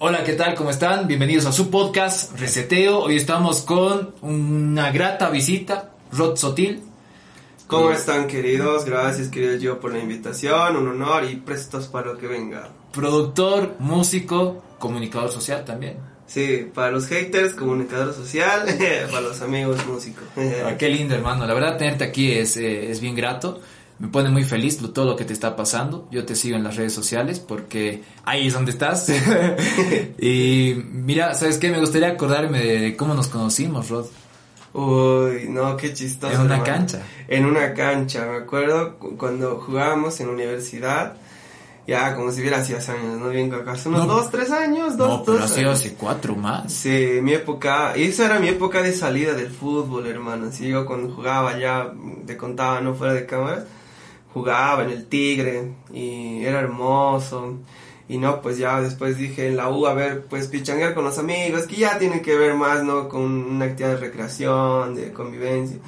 Hola, ¿qué tal? ¿Cómo están? Bienvenidos a su podcast Reseteo. Hoy estamos con una grata visita, Rod Sotil. ¿Cómo están queridos? Gracias querido yo por la invitación, un honor y prestos para lo que venga. Productor, músico, comunicador social también. Sí, para los haters, comunicador social, para los amigos, músico. Ah, qué lindo hermano, la verdad tenerte aquí es, eh, es bien grato me pone muy feliz todo lo que te está pasando. Yo te sigo en las redes sociales porque ahí es donde estás. y mira, ¿sabes qué? Me gustaría acordarme de cómo nos conocimos, Rod. Uy, no, qué chistoso. En una cancha. En una cancha, me acuerdo cuando jugábamos en la universidad. Ya, como si hubiera sido hace años, ¿no? Bien hace unos dos, tres años, dos, No, pero ha sido hace cuatro más. Sí, mi época, y esa era mi época de salida del fútbol, hermano. Si yo cuando jugaba ya, te contaba, no fuera de cámara jugaba en el Tigre y era hermoso. Y no, pues ya después dije en la U, a ver, pues pichanguear con los amigos, que ya tiene que ver más, ¿no? Con una actividad de recreación, de convivencia.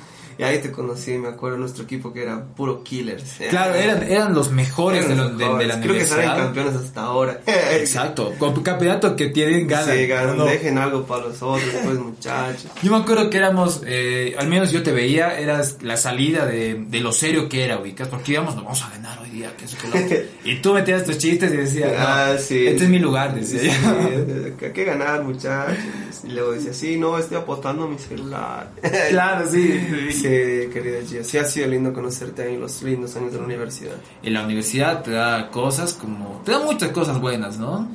Y ahí te conocí, me acuerdo, nuestro equipo que era puro killers. Claro, eran, eran los mejores, de, los, de, la universidad. Creo que salen campeones hasta ahora. Exacto, con tu campeonato que tienen ganas. Sí, ganan, dejen algo para los otros, pues muchachos. Yo me acuerdo que éramos, eh, al menos yo te veía, eras la salida de, de lo serio que era, ubicas, porque íbamos, nos vamos a ganar hoy día, que eso que lo Y tú metías tus chistes y decías, ah, sí. este es mi lugar, decía. Sí, hay que ganar, muchachos. Y luego decía, sí, no, estoy apostando mi celular. claro, sí. sí querida Gia. Sí ha sido lindo conocerte en los lindos años de la universidad. En la universidad te da cosas como... Te da muchas cosas buenas, ¿no?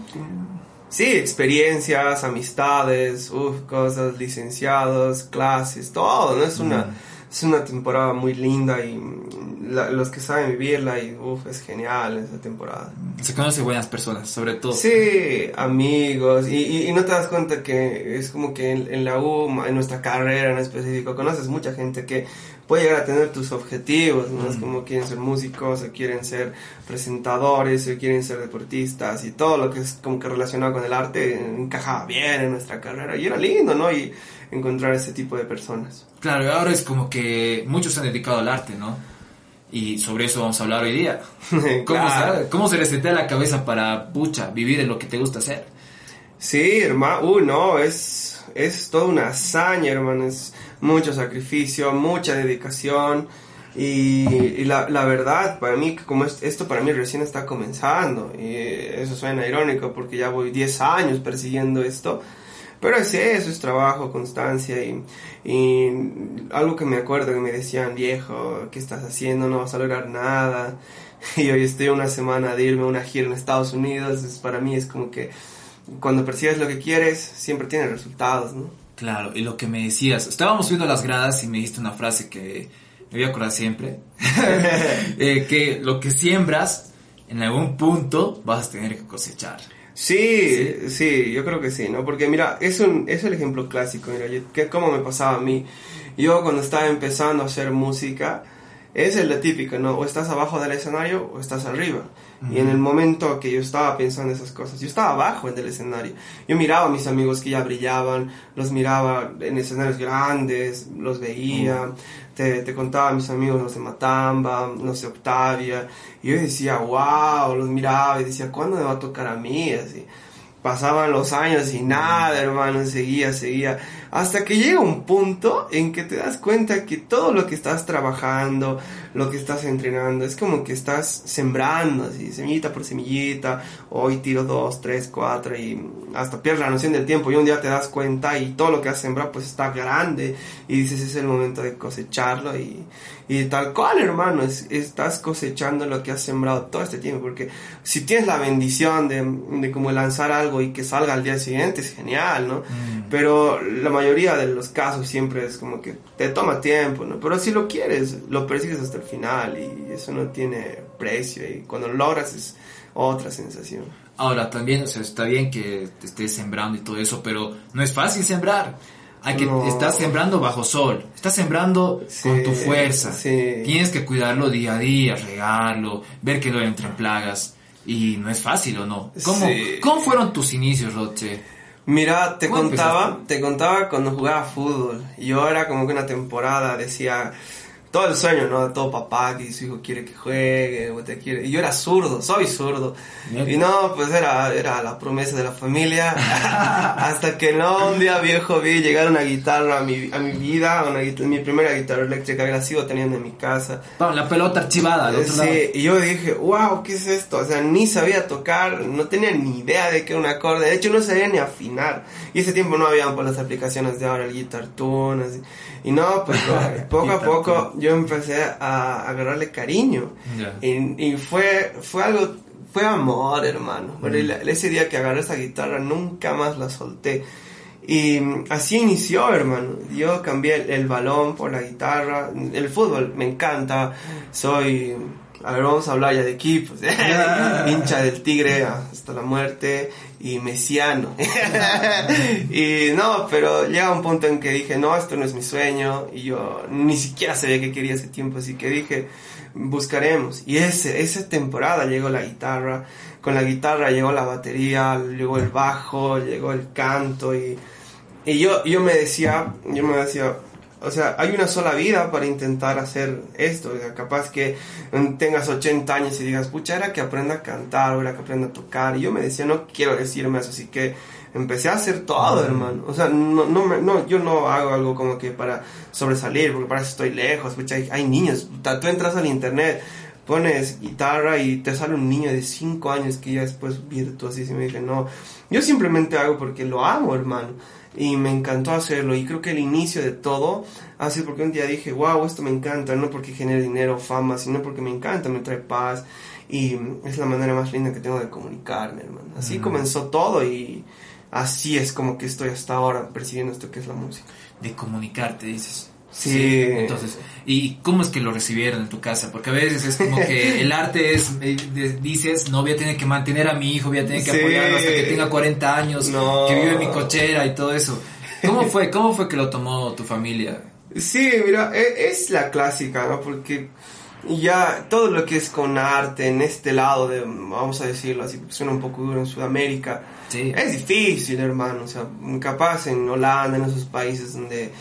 Sí, experiencias, amistades, uf, cosas, licenciados, clases, todo, ¿no? Es una es una temporada muy linda y los que saben vivirla y uff, es genial esa temporada. Se conoce buenas personas, sobre todo. Sí, amigos, y, y, no te das cuenta que es como que en, la U, en nuestra carrera en específico, conoces mucha gente que puede llegar a tener tus objetivos, ¿no? Es como quieren ser músicos, o quieren ser presentadores, o quieren ser deportistas, y todo lo que es como que relacionado con el arte encajaba bien en nuestra carrera, y era lindo, ¿no? Y encontrar ese tipo de personas. Claro, ahora es como que muchos se han dedicado al arte, ¿no? Y sobre eso vamos a hablar hoy día. ¿Cómo, se, ¿Cómo se setea la cabeza para, pucha, vivir en lo que te gusta hacer? Sí, hermano, uy, no, es, es toda una hazaña, hermano, es mucho sacrificio, mucha dedicación. Y, la, la, verdad, para mí, como esto para mí recién está comenzando, y eso suena irónico porque ya voy 10 años persiguiendo esto, pero es eso, es trabajo, constancia y, y algo que me acuerdo que me decían, viejo, ¿qué estás haciendo? No vas a lograr nada. Y hoy estoy una semana de irme a una gira en Estados Unidos, para mí es como que cuando persigues lo que quieres, siempre tienes resultados, ¿no? Claro, y lo que me decías, estábamos viendo las gradas y me dijiste una frase que me voy a acordar siempre, eh, que lo que siembras, en algún punto vas a tener que cosechar. Sí, sí, yo creo que sí, ¿no? Porque mira, es, un, es el ejemplo clásico, mira, que como me pasaba a mí. Yo cuando estaba empezando a hacer música, es el típico, ¿no? O estás abajo del escenario o estás arriba. Y en el momento que yo estaba pensando esas cosas, yo estaba abajo del escenario. Yo miraba a mis amigos que ya brillaban, los miraba en escenarios grandes, los veía, te, contaba a mis amigos, no sé, Matamba, no sé, Octavia. Y yo decía, wow, los miraba y decía, ¿cuándo me va a tocar a mí? Así pasaban los años y nada, hermano, seguía, seguía, hasta que llega un punto en que te das cuenta que todo lo que estás trabajando, lo que estás entrenando, es como que estás sembrando, así, semillita por semillita, hoy tiro dos, tres, cuatro, y hasta pierdes la noción del tiempo, y un día te das cuenta y todo lo que has sembrado pues está grande, y dices es el momento de cosecharlo, y, y tal cual, hermano, es, estás cosechando lo que has sembrado todo este tiempo, porque si tienes la bendición de, de como lanzar algo y que salga al día siguiente, es genial, ¿no? Mm. Pero la mayoría de los casos siempre es como que te toma tiempo, ¿no? Pero si lo quieres, lo persigues hasta el final y eso no tiene precio y cuando lo logras es otra sensación. Ahora, también, o sea, está bien que te estés sembrando y todo eso, pero no es fácil sembrar hay que, estás sembrando bajo sol, estás sembrando con tu fuerza. Tienes que cuidarlo día a día, regarlo, ver que no entren plagas. Y no es fácil, ¿o no? ¿Cómo, ¿cómo fueron tus inicios, Roche? Mira, te contaba, te contaba cuando jugaba fútbol. Yo era como que una temporada decía, todo el sueño, ¿no? Todo papá que su hijo quiere que juegue, o te quiere. Y yo era zurdo, soy zurdo. Y no, pues era, era la promesa de la familia. Hasta que no, un día viejo vi llegar una guitarra a mi, a mi vida, una mi primera guitarra eléctrica que la sigo teniendo en mi casa. la pelota archivada al otro sí, y yo dije, wow, ¿qué es esto? O sea, ni sabía tocar, no tenía ni idea de qué era un acorde. De hecho, no sabía ni afinar. Y ese tiempo no habían por las aplicaciones de ahora, el Guitar Tune, así. Y no, pues poco a poco yo empecé a agarrarle cariño. Y, y, fue, fue algo, fue amor, hermano. Mm. ese día que agarré esa guitarra nunca más la solté. Y así inició, hermano. Yo cambié el balón por la guitarra. El fútbol me encanta. Soy a ver, vamos a hablar ya de equipos. Hincha del Tigre hasta la muerte y mesiano. y no, pero llega un punto en que dije, no, esto no es mi sueño. Y yo ni siquiera sabía qué quería ese tiempo, así que dije, buscaremos. Y ese, esa temporada llegó la guitarra. Con la guitarra llegó la batería, llegó el bajo, llegó el canto. Y, y yo, yo me decía, yo me decía, o sea, hay una sola vida para intentar hacer esto. capaz que tengas 80 años y digas, pucha, era que aprenda a cantar, o era que aprenda a tocar. Y yo me decía, no quiero decirme eso, así que empecé a hacer todo, hermano. O sea, no, no, no, yo no hago algo como que para sobresalir, porque para eso estoy lejos. Pucha, hay, niños, tú entras al internet, pones guitarra y te sale un niño de 5 años que ya después virtuosísimo. Y dije, no, yo simplemente hago porque lo amo, hermano y me encantó hacerlo. Y creo que el inicio de todo hace porque un día dije wow esto me encanta no porque genere dinero o fama sino porque me encanta me trae paz y es la manera más linda que tengo de comunicarme hermano. Así comenzó todo y así es como que estoy hasta ahora percibiendo esto que es la música. De comunicarte dices Sí. Entonces, ¿y cómo es que lo recibieron en tu casa? Porque a veces es como que el arte es, eh, dices, no voy a tener que mantener a mi hijo, voy a tener que apoyarlo hasta que tenga 40 años, que vive en mi cochera y todo eso. ¿Cómo fue? ¿Cómo fue que lo tomó tu familia? Sí, mira, e, es, la clásica, ¿no? Porque ya todo lo que es con arte en este lado de, vamos a decirlo así, porque suena un poco duro en Sudamérica, es difícil, hermano. O sea, capaz en Holanda, en esos países donde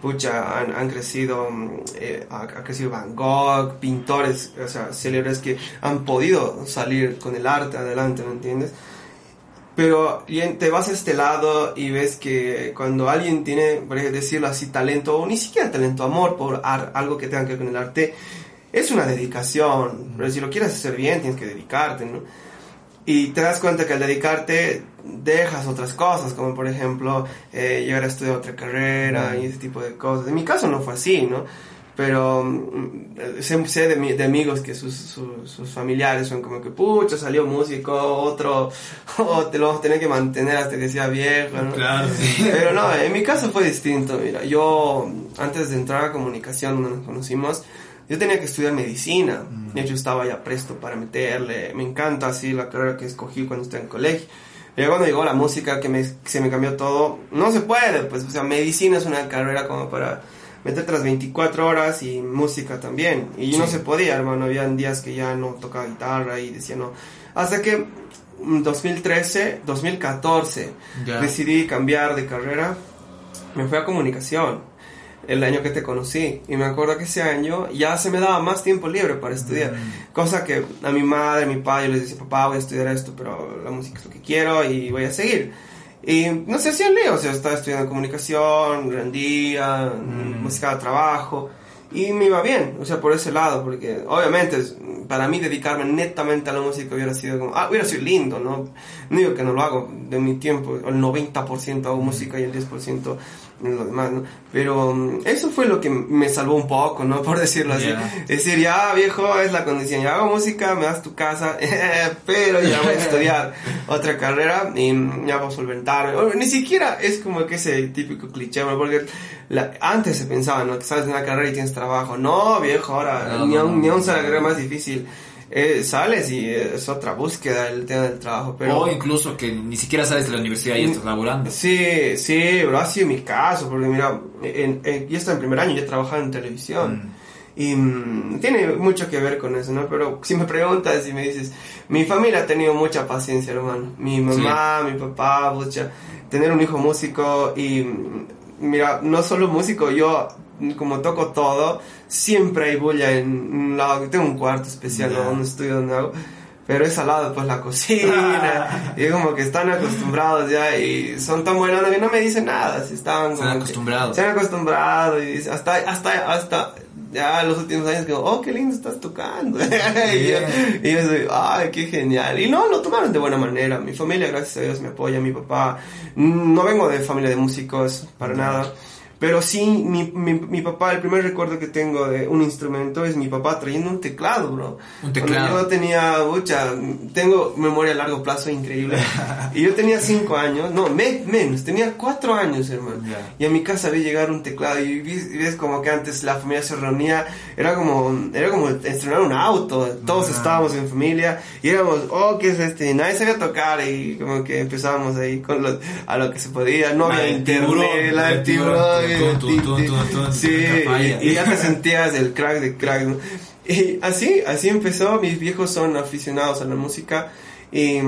pucha, han, crecido, mm, eh, ha, crecido Van Gogh, pintores, o sea, célebres que han podido salir con el arte adelante, ¿me entiendes? Pero te vas a este lado y ves que cuando alguien tiene, por decirlo así, talento, o ni siquiera talento, amor por algo que tenga que ver con el arte, es una dedicación. Pero si lo quieres hacer bien, tienes que dedicarte, ¿no? Y te das cuenta que al dedicarte dejas otras cosas, como por ejemplo eh, llegar a estudiar otra carrera y ese tipo de cosas. En mi caso no fue así, ¿no? Pero mm, sé, de, de, amigos que sus, sus, familiares son como que, pucha, salió músico, otro, o te lo vamos a tener que mantener hasta que sea viejo, ¿no? Claro, sí. Pero no, en mi caso fue distinto, mira, yo antes de entrar a comunicación donde nos conocimos, yo tenía que estudiar medicina. Mm. De hecho, estaba ya presto para meterle. Me encanta así la carrera que escogí cuando estaba en colegio. Y cuando llegó la música, que me, se me cambió todo, no se puede, pues, o sea, medicina es una carrera como para meterte las 24 horas y música también. Y no se podía, hermano, habían días que ya no tocaba guitarra y decía no. Hasta que 2013, 2014, decidí cambiar de carrera, me fui a comunicación el año que te conocí. Y me acuerdo que ese año ya se me daba más tiempo libre para estudiar. Mm. Cosa que a mi madre, a mi padre, yo les decía, papá, voy a estudiar esto, pero la música es lo que quiero y voy a seguir. Y no se hacían lío, o sea, estaba estudiando comunicación, rendía, mm. música de trabajo. Y me iba bien, o sea, por ese lado, porque obviamente para mí dedicarme netamente a la música hubiera sido como, ah, hubiera sido lindo, ¿no? No digo que no lo hago de mi tiempo, el 90% hago música y el 10% lo demás, ¿no? Pero mm, eso fue lo que me salvó un poco, ¿no? Por decirlo así. Es decir, ya viejo, es la condición, ya hago música, me das tu casa, pero ya voy a estudiar otra carrera y mm, ya voy a solventarme. Ni siquiera es como que ese típico cliché, porque antes se pensaba, ¿no? Que sales de una carrera y tienes trabajo. No, viejo, ahora ni, aún, ni aún la carrera más difícil eh, sales y es otra búsqueda el tema del trabajo. Pero... O incluso que ni siquiera sales de la universidad y estás laborando. Sí, sí, pero ha sido mi caso, porque mira, en, yo estaba en primer año, ya trabajaba en televisión. Mm. Y mm, tiene mucho que ver con eso, ¿no? Pero si me preguntas y me dices, mi familia ha tenido mucha paciencia, hermano. Mi mamá, mi papá, mucha, tener un hijo músico y, mm, mira, no solo músico, yo como toco todo, siempre hay bulla en un lado, tengo un cuarto especial, yeah. un estudio donde hago, pero es al lado pues la cocina, y como que están acostumbrados ya, y son tan buenos que no me dicen nada, si están se han acostumbrado. Se han acostumbrado, y hasta, hasta, hasta, ya los últimos años que, oh, qué lindo estás tocando. y, yo, y, yo, soy, ay, qué genial. Y no, lo tomaron de buena manera. Mi familia, gracias a Dios, me apoya. Mi papá, no vengo de familia de músicos, para nada. Pero sí, mi, mi, mi, papá, el primer recuerdo que tengo de un instrumento es mi papá trayendo un teclado, bro. Un teclado. Cuando yo tenía, mucha, tengo memoria a largo plazo increíble. y yo tenía cinco años, no, me, menos, tenía cuatro años, hermano. Y a mi casa vi llegar un teclado y ves, como que antes la familia se reunía, era como, era como estrenar un auto, todos estábamos en familia y éramos, oh, ¿qué es este? Nadie sabía tocar y como que empezábamos ahí con lo, a lo que se podía, no había internet, la del tiburón y ya te sentías el crack de crack. Y así, así empezó. Mis viejos son aficionados a la música y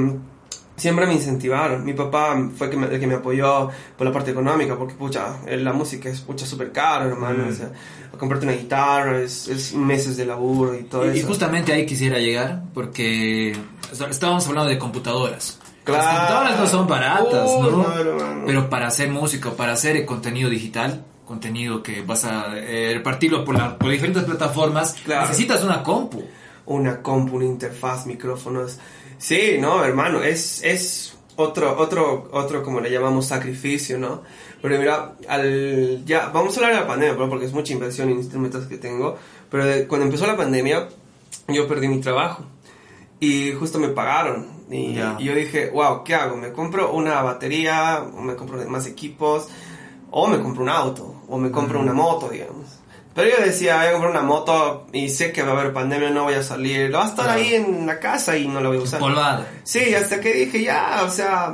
siempre me incentivaron. Mi papá fue el que me apoyó por la parte económica, porque pucha, la música es pucha súper caro, hermano. O sea, comprarte una guitarra es, meses de laburo y todo y, eso. Y justamente ahí quisiera llegar, porque estábamos hablando de computadoras. Las computadoras no son baratas, ¿no? Pero para hacer música, para hacer contenido digital, contenido que vas a eh, repartirlo por, la, por diferentes plataformas, necesitas una compu. Una compu, una interfaz, micrófonos. Sí, no, hermano, es, es otro, otro, otro, como le llamamos, sacrificio, ¿no? Pero mira, al, ya, vamos a hablar de la pandemia, porque es mucha inversión en instrumentos que tengo, pero cuando empezó la pandemia, yo perdí mi trabajo y justo me pagaron. Y, yo dije, wow, ¿qué hago? ¿Me compro una batería? ¿O me compro más equipos? ¿O me compro un auto? ¿O me compro una moto, digamos? Pero yo decía, voy a comprar una moto y sé que va a haber pandemia, no voy a salir. Va a estar ahí en la casa y no la voy a usar. Polvada. Sí, hasta que dije, ya, o sea,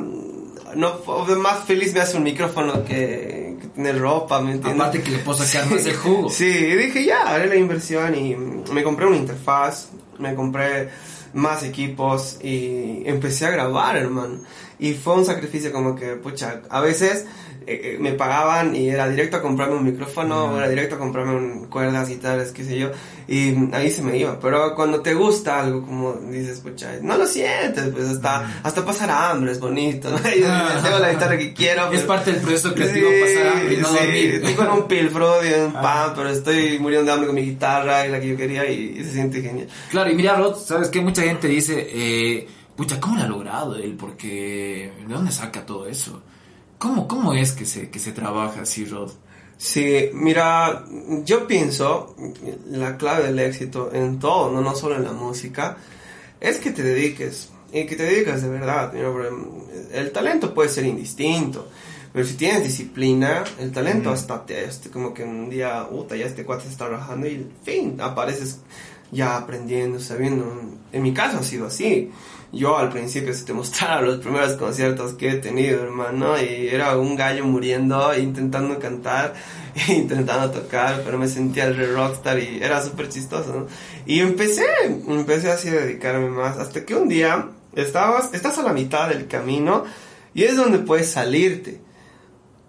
no, más feliz me hace un micrófono que, que tener ropa, ¿me entiendes? Aparte que le puedo sacar más el jugo. Sí, y dije, ya, haré la inversión y me compré una interfaz, me compré más equipos y empecé a grabar, hermano. Y fue un sacrificio como que, pucha, a veces eh, eh, me pagaban y era directo a comprarme un micrófono, era directo a comprarme un, cuerdas, guitarras, qué sé yo, y ahí se me iba. Pero cuando te gusta algo, como dices, pucha, no lo sientes, pues hasta, hasta pasar hambre es bonito, ¿no? tengo la guitarra que quiero. Es parte del proceso creativo pasar hambre y no dormir. Estoy con un pilfro de un pan, pero estoy muriendo de hambre con mi guitarra y la que yo quería y, se siente genial. Claro, y mira, Rod, ¿sabes qué? Mucha gente dice, eh, pucha, ¿cómo lo ha logrado él? Porque, ¿de dónde saca todo eso? ¿Cómo, cómo es que se, que se trabaja así, Rod? Sí, mira, yo pienso la clave del éxito en todo, no, no solo en la música, es que te dediques y que te dedicas de verdad. El talento puede ser indistinto, pero si tienes disciplina, el talento hasta te, este, como que un día, puta, ya este cuate se está trabajando y, fin, apareces ya aprendiendo, sabiendo. En mi caso ha sido así yo al principio, si te mostrara los primeros conciertos que he tenido, hermano, y era un gallo muriendo, intentando cantar, intentando tocar, pero me sentía el re rockstar y era súper chistoso, ¿no? Y empecé, empecé así a dedicarme más, hasta que un día estabas, estás a la mitad del camino y es donde puedes salirte,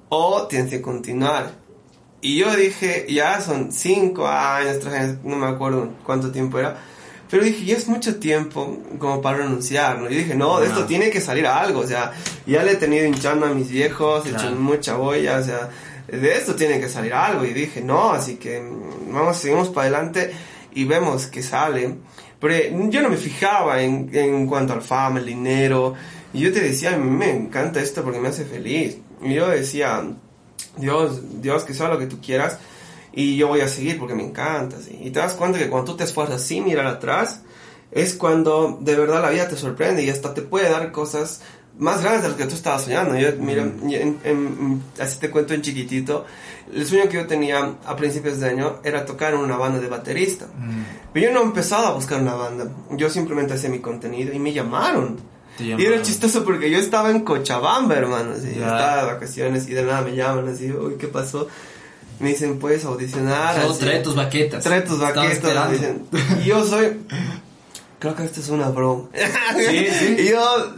o tienes que continuar. Y yo dije, ya son cinco años, tres años, no me acuerdo cuánto tiempo era, pero dije, ya es mucho tiempo como para renunciar, ¿no? Y dije, no, de esto tiene que salir algo, o sea, ya le he tenido hinchando a mis viejos, he hecho mucha boya, o sea, de esto tiene que salir algo. Y dije, no, así que mm, vamos, seguimos para adelante y vemos que sale. Pero yo no me fijaba en, en cuanto al fama, el dinero. Y yo te decía, a mí me encanta esto porque me hace feliz. Y yo decía, Dios, Dios, que sea lo que tú quieras y yo voy a seguir porque me encanta. Y te das cuenta que cuando tú te esfuerzas sin mirar atrás, es cuando de verdad la vida te sorprende y hasta te puede dar cosas más grandes de las que tú estabas soñando. Yo, mira, así te cuento en chiquitito, el sueño que yo tenía a principios de año era tocar en una banda de baterista. Pero yo no empezaba a buscar una banda, yo simplemente hacía mi contenido y me llamaron. Y era chistoso porque yo estaba en Cochabamba, hermano. Estaba de vacaciones y de nada me llaman así, uy, ¿qué pasó? Me dicen, puedes audicionar. Solo trae tus baquetas. Trae tus baquetas. Dicen. Y yo soy, creo que esto es una broma. Sí, sí. Y yo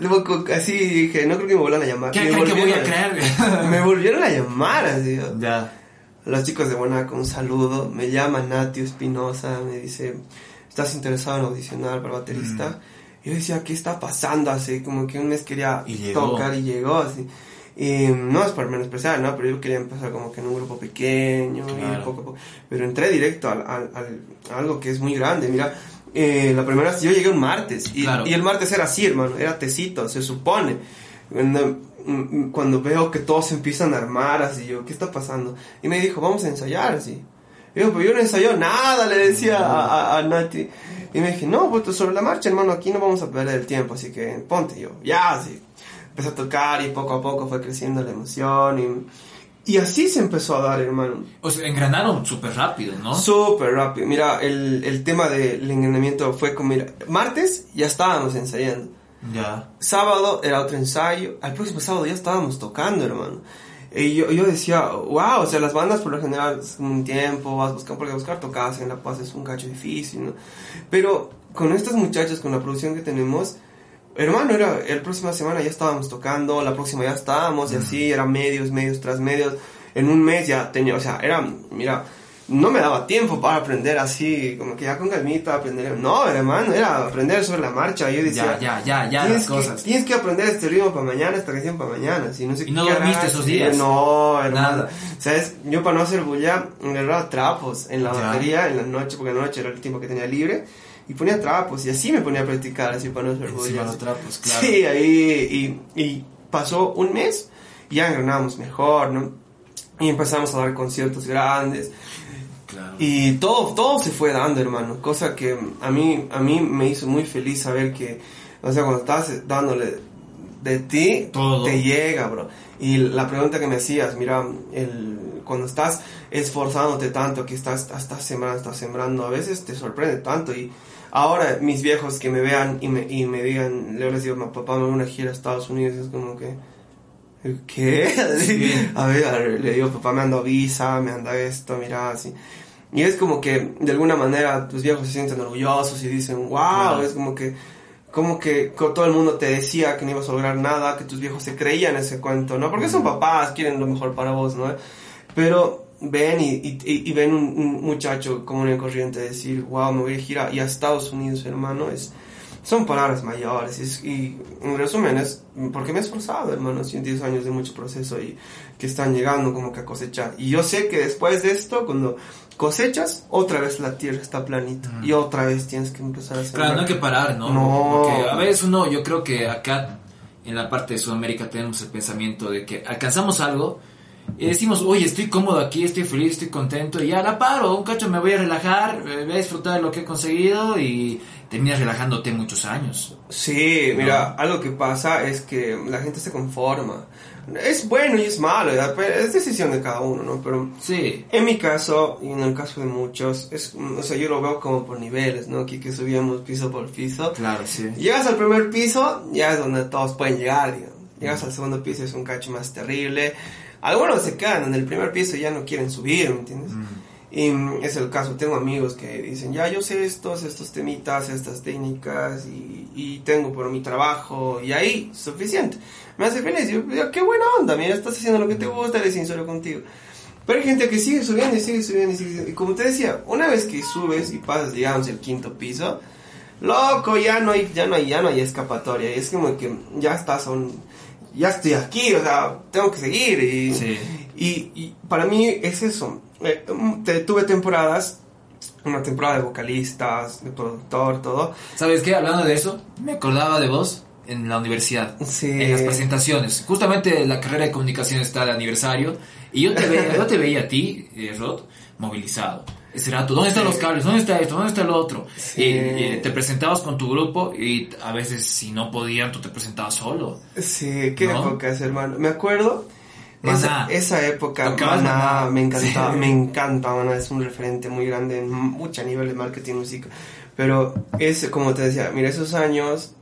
así dije, no creo que me vuelvan a llamar. ¿Qué me que voy a creer? me volvieron a llamar así. Ya. los chicos de Bonaco, un saludo. Me llama Nati Espinosa, me dice, ¿estás interesado en audicionar para baterista? Mm. Yo decía, ¿qué está pasando? Así como que un mes quería tocar y llegó así. Y no es por menospreciar, ¿no? Pero yo quería empezar como que en un grupo pequeño, y poco a poco. Pero entré directo al, al, a algo que es muy grande. Mira, eh, la primera vez yo llegué un martes. Y, y, el martes era así, hermano. Era tecito, se supone. Cuando, mm, cuando veo que todos empiezan a armar, así yo, ¿qué está pasando? Y me dijo, vamos a ensayar, así. Y yo, pero yo no ensayó nada, le decía a, a, Nati. Y me dije, no, pues sobre la marcha, hermano, aquí no vamos a perder el tiempo, así que ponte yo. Ya, así empecé a tocar y poco a poco fue creciendo la emoción y, y así se empezó a dar, hermano. O sea, engranaron súper rápido, ¿no? Súper rápido. Mira, el, el tema del engranamiento fue como, mira, martes ya estábamos ensayando. Ya. Sábado era otro ensayo. Al próximo sábado ya estábamos tocando, hermano. Y yo, yo decía, wow, o sea, las bandas por lo general es un tiempo, vas buscando, porque buscar tocadas en La Paz es un cacho difícil, ¿no? Pero con estos muchachos, con la producción que tenemos, Hermano, era el próxima semana ya estábamos tocando, la próxima ya estábamos, y así, eran medios, medios tras medios. En un mes ya tenía, o sea, era, mira, no me daba tiempo para aprender así, como que ya con calmita aprender. No, hermano, era aprender sobre la marcha. Yo decía, ya, ya, ya, ya, las cosas. Que, tienes que aprender este ritmo para mañana, esta canción para mañana. Si no sé ¿Y no dormiste esos días? No, hermano. Nada. ¿Sabes? Yo para no hacer bulla, agarraba trapos en la batería, en la noche, porque la noche era el tiempo que tenía libre y ponía trapos y así me ponía a practicar así para no ser los trapos, claro. Sí, ahí y, y pasó un mes y ya engranábamos mejor, ¿no? Y empezamos a dar conciertos grandes. Claro. Y todo, todo se fue dando, hermano. Cosa que a mí, a mí me hizo muy feliz saber que, o sea, cuando estás dándole de ti, todo. te llega, bro. Y la pregunta que me hacías, mira, el, cuando estás esforzándote tanto, que estás, estás sembrando, estás sembrando, a veces te sorprende tanto y Ahora, mis viejos que me vean y me, y me digan, le les digo, papá me voy a una gira a Estados Unidos, es como que, ¿qué? a ver, le digo, papá me anda visa, me anda esto, mira, así. Y es como que, de alguna manera, tus viejos se sienten orgullosos y dicen, wow, es como que, como que todo el mundo te decía que no ibas a lograr nada, que tus viejos se creían ese cuento, ¿no? Porque son papás, quieren lo mejor para vos, ¿no? Pero ven y, y, ven un, muchacho como una corriente decir, wow, me voy a girar y a Estados Unidos, hermano, es, son palabras mayores. y en resumen es porque me he esforzado, hermano, 110 años de mucho proceso y que están llegando como que a cosechar. Y yo sé que después de esto, cuando cosechas, otra vez la tierra está planita y otra vez tienes que empezar a hacer. Claro, no hay que parar, ¿no? No. Porque a veces uno, yo creo que acá en la parte de Sudamérica tenemos el pensamiento de que alcanzamos algo y decimos, oye, estoy cómodo aquí, estoy feliz, estoy contento, y ya la paro, un cacho me voy a relajar, eh, voy a disfrutar de lo que he conseguido y terminas relajándote muchos años. Sí, mira, algo que pasa es que la gente se conforma. Es bueno y es malo, es decisión de cada uno, ¿no? Pero sí. en mi caso, y en el caso de muchos, es, o sea, yo lo veo como por niveles, ¿no? Aquí que subíamos piso por piso. Claro, sí. Llegas al primer piso, ya es donde todos pueden llegar, digamos. Llegas al segundo piso, es un cacho más terrible algunos se quedan en el primer piso y ya no quieren subir, ¿me entiendes? Y es el caso, tengo amigos que dicen, ya yo sé estos, estos temitas, estas técnicas y, y tengo por mi trabajo y ahí, suficiente. Me hace feliz, yo, qué buena onda, mira, estás haciendo lo que te gusta, eres sincero contigo. Pero hay gente que sigue subiendo y sigue subiendo y sigue subiendo. Y como te decía, una vez que subes y pasas, digamos, el quinto piso, loco, ya no hay, ya no hay, ya no hay escapatoria. Es como que ya estás a un ya estoy aquí, o sea, tengo que seguir. Y, y, para mí es eso. Eh, tuve temporadas, una temporada de vocalistas, de productor, todo. ¿Sabes qué? Hablando de eso, me acordaba de vos en la universidad, en las presentaciones. Justamente la carrera de comunicación está de aniversario y yo te, veía, yo te veía a ti, eh, Rod, movilizado ese rato, ¿dónde están los cables? ¿Dónde está esto? ¿Dónde está lo otro? Y, te presentabas con tu grupo y a veces si no podían, tú te presentabas solo. Sí, qué ¿no? épocas, hermano. Me acuerdo, esa, esa, época, Maná, me encantaba, me encanta, Maná, es un referente muy grande en mucho nivel de marketing música. Pero es, como te decía, mira, esos años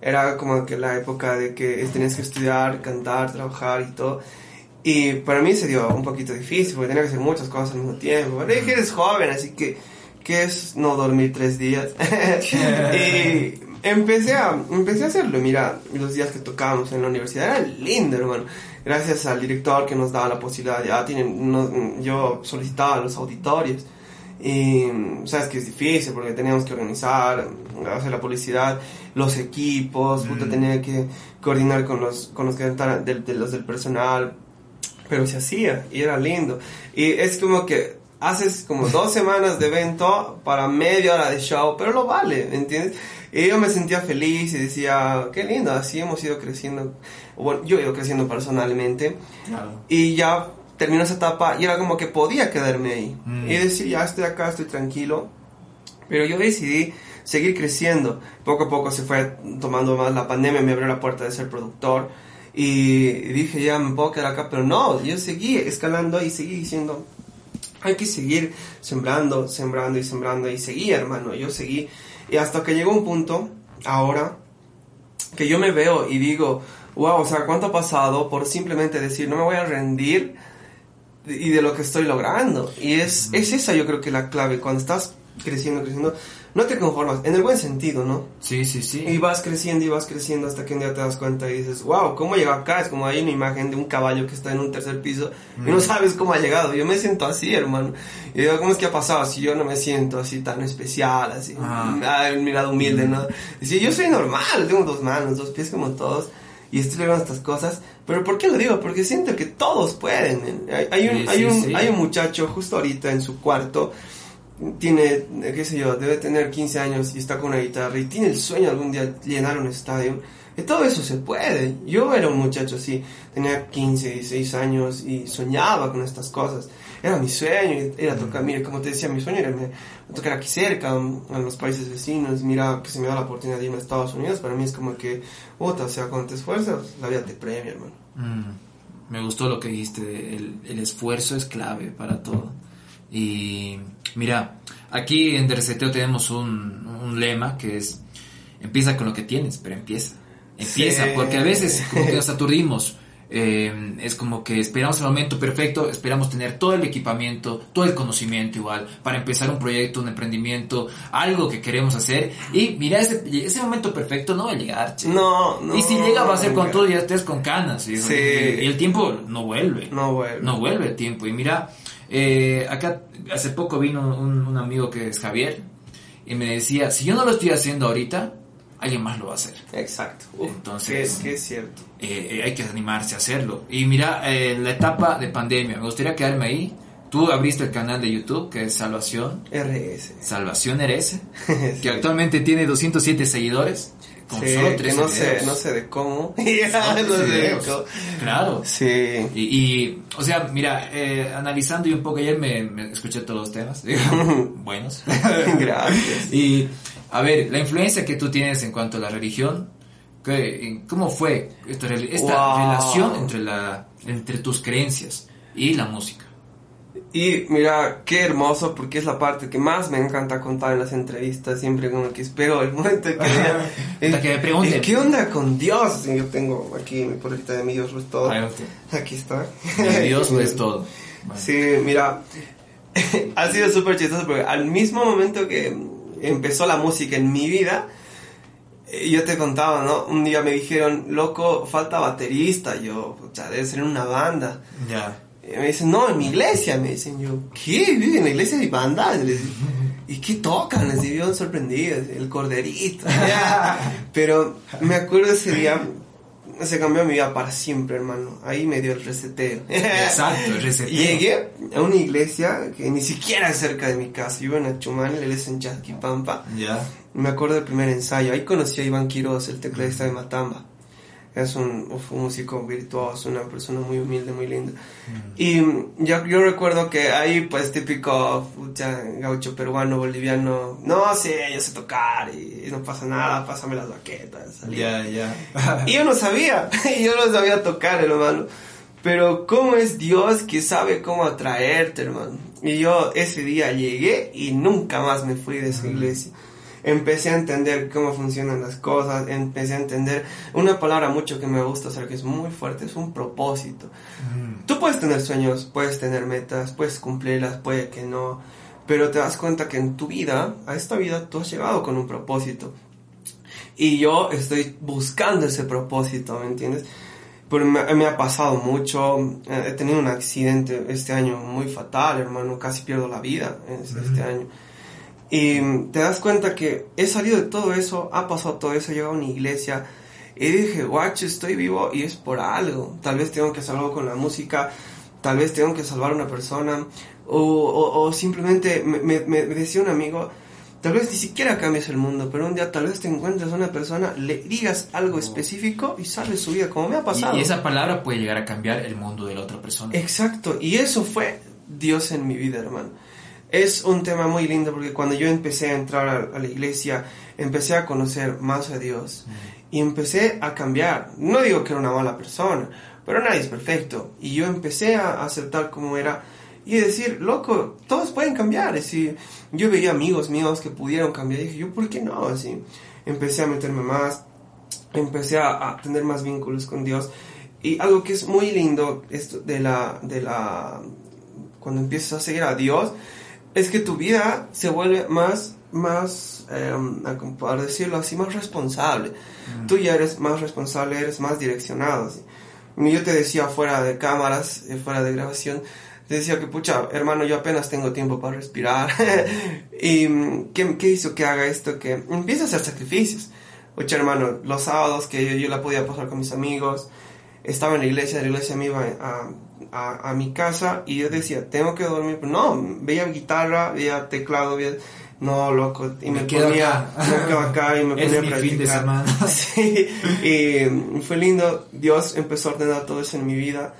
era como que la época de que tenías que estudiar, cantar, trabajar y todo. Y para mí se dio un poquito difícil porque tenía que hacer muchas cosas al mismo tiempo. Pero dije, eres joven, así que, ¿qué es no dormir tres días? y empecé a, empecé a hacerlo. Mira, los días que tocábamos en la universidad era lindo, hermano. Gracias al director que nos daba la posibilidad. Ya tienen, yo solicitaba los auditorios. Y sabes que es difícil porque teníamos que organizar, hacer la publicidad, los equipos, puta, mm. tenía que coordinar con los, con los que del, de los del personal, pero se hacía y era lindo. Y es como que haces como dos semanas de evento para media hora de show, pero lo vale, ¿me entiendes? Y yo me sentía feliz y decía, qué lindo, así hemos ido creciendo. Bueno, yo he ido creciendo personalmente. Y ya terminó esa etapa y era como que podía quedarme ahí. Mm. Y decir, ya estoy acá, estoy tranquilo. Pero yo decidí seguir creciendo. Poco a poco se fue tomando más la pandemia, me abrió la puerta de ser productor. Y dije, ya me puedo quedar acá, pero no, yo seguí escalando y seguí diciendo, hay que seguir sembrando, sembrando y sembrando. Y seguí, hermano, yo seguí. Y hasta que llegó un punto, ahora, que yo me veo y digo, wow, o sea, ¿cuánto ha pasado por simplemente decir, no me voy a rendir? y de lo que estoy logrando. Y es, es esa yo creo que la clave. Cuando estás creciendo, creciendo, no te conformas, en el buen sentido, ¿no? Sí, sí, sí. Y vas creciendo y vas creciendo hasta que un día te das cuenta y dices, wow, ¿cómo llegó acá? Es como hay una imagen de un caballo que está en un tercer piso y no mm. sabes cómo ha llegado. Yo me siento así, hermano. Y digo, ¿cómo es que ha pasado? Si yo no me siento así tan especial, así, ah. mirado humilde, ¿no? Y si yo soy normal, tengo dos manos, dos pies como todos y estoy logrando estas cosas. Pero ¿por qué lo digo? Porque siento que todos pueden. Hay, un, hay, un, hay un muchacho justo ahorita en su cuarto, tiene, qué sé yo, debe tener 15 años y está con una guitarra y tiene el sueño algún día llenar un estadio. Y todo eso se puede. Yo era un muchacho así, tenía 15, 16 años y soñaba con estas cosas era mi sueño, era tocar, mire, como te decía, mi sueño era tocar aquí cerca, en los países vecinos, mira que se me da la oportunidad de irme a Estados Unidos, para mí es como que, otra, o sea, cuando te esfuerzas, la vida te premia, hermano. Mm, me gustó lo que dijiste, el, el esfuerzo es clave para todo. Y mira, aquí en Reseteo tenemos un, un, lema que es, empieza con lo que tienes, pero empieza. Empieza, porque a veces como que nos aturdimos eh, es como que esperamos el momento perfecto, esperamos tener todo el equipamiento, todo el conocimiento igual, para empezar un proyecto, un emprendimiento, algo que queremos hacer. Y mira, ese, ese momento perfecto no va a llegar. No, no. Y si llega va a ser con todo y ya estés con canas. Y, el tiempo no vuelve. No vuelve. No vuelve el tiempo. Y mira, eh, acá hace poco vino un, un amigo que es Javier y me decía, si yo no lo estoy haciendo ahorita, alguien más lo va a hacer. Exacto. Entonces, que, es cierto. Eh, eh, hay que animarse a hacerlo. Y mira, eh, la etapa de pandemia, me gustaría quedarme ahí. Tú abriste el canal de YouTube que es Salvación RS. Salvación RS, que actualmente tiene 207 seguidores. Con solo tres no sé, no sé de cómo. no Claro. Sí. Y, o sea, mira, analizando y un poco ayer me, escuché todos los temas, buenos. Gracias. y a ver, la influencia que tú tienes en cuanto a la religión, ¿cómo fue esta, relación entre, la, entre tus creencias y la música? Y mira, qué hermoso, porque es la parte que más me encanta contar en las entrevistas, siempre como que espero el momento que, que me pregunten. ¿Qué onda con Dios? Yo tengo aquí mi política de mi Dios lo es todo. Aquí está. Mi Dios lo es todo. Sí, mira, ha sido súper chistoso porque al mismo momento que empezó la música en mi vida, eh, yo te contaba, ¿no? Un día me dijeron, loco, falta baterista. Yo, o sea, debe ser en una banda. Ya. Me dicen, no, en mi iglesia. Me dicen, yo, ¿qué? ¿Vive en la iglesia de banda? ¿Y qué tocan? Les digo, sorprendidos, el corderito. Pero me acuerdo ese día, se cambió mi vida para siempre, hermano. Ahí me dio el reseteo. Exacto, el reseteo. Llegué a una iglesia que ni siquiera es cerca de mi casa. Yo iba en Achumán, es en Chasquipampa. Ya. Me acuerdo del primer ensayo. Ahí conocí a Iván Quiroz, el tecladista de Matamba es un, músico virtuoso, una persona muy humilde, muy linda. Mm. Y yo, yo recuerdo que ahí, pues típico gaucho peruano, boliviano, no, sí, yo sé tocar y no pasa nada, pásame las baquetas. Ya, ya. y yo no sabía, yo no sabía tocar, hermano. Pero cómo es Dios que sabe cómo atraerte, hermano. Y yo ese día llegué y nunca más me fui de esa mm. iglesia empecé a entender cómo funcionan las cosas, empecé a entender una palabra mucho que me gusta, o sea, que es muy fuerte, es un propósito. Mm. Tú puedes tener sueños, puedes tener metas, puedes cumplirlas, puede que no, pero te das cuenta que en tu vida, a esta vida, tú has llegado con un propósito. Y yo estoy buscando ese propósito, ¿me entiendes? Pero me, ha pasado mucho, eh, he tenido un accidente este año muy fatal, hermano, casi pierdo la vida este año. Y te das cuenta que he salido de todo eso, ha pasado todo eso, he llegado a una iglesia y dije, guacho, estoy vivo y es por algo. Tal vez tengo que hacer algo con la música, tal vez tengo que salvar a una persona, o, o, simplemente me, me, decía un amigo, tal vez ni siquiera cambies el mundo, pero un día tal vez te encuentres a una persona, le digas algo oh. específico y salves su vida, como me ha pasado. Y, esa palabra puede llegar a cambiar el mundo de la otra persona. Exacto, y eso fue Dios en mi vida, hermano. Es un tema muy lindo porque cuando yo empecé a entrar a, la iglesia, empecé a conocer más a Dios y empecé a cambiar. No digo que era una mala persona, pero nadie es perfecto. Y yo empecé a aceptar como era y decir, loco, todos pueden cambiar. Así, yo veía amigos míos que pudieron cambiar y dije, yo, ¿por qué no? Así, empecé a meterme más, empecé a, tener más vínculos con Dios. Y algo que es muy lindo esto de la, de la, cuando empiezas a seguir a Dios, es que tu vida se vuelve más, más, eh, para decirlo así, más responsable. Mm. Tú ya eres más responsable, eres más direccionado. Yo te decía fuera de cámaras, eh, fuera de grabación, te decía que, pucha, hermano, yo apenas tengo tiempo para respirar. ¿Y ¿qué, ¿qué, hizo que haga esto? Que empieza a hacer sacrificios. Pucha, hermano, los sábados que yo, yo la podía pasar con mis amigos, estaba en la iglesia, la iglesia me iba a a, mi casa y yo decía, tengo que dormir. No, veía guitarra, veía teclado, veía... No, loco. Y me, ponía, acá y me ponía a practicar. Sí, y fue lindo. Dios empezó a ordenar todo eso en mi vida.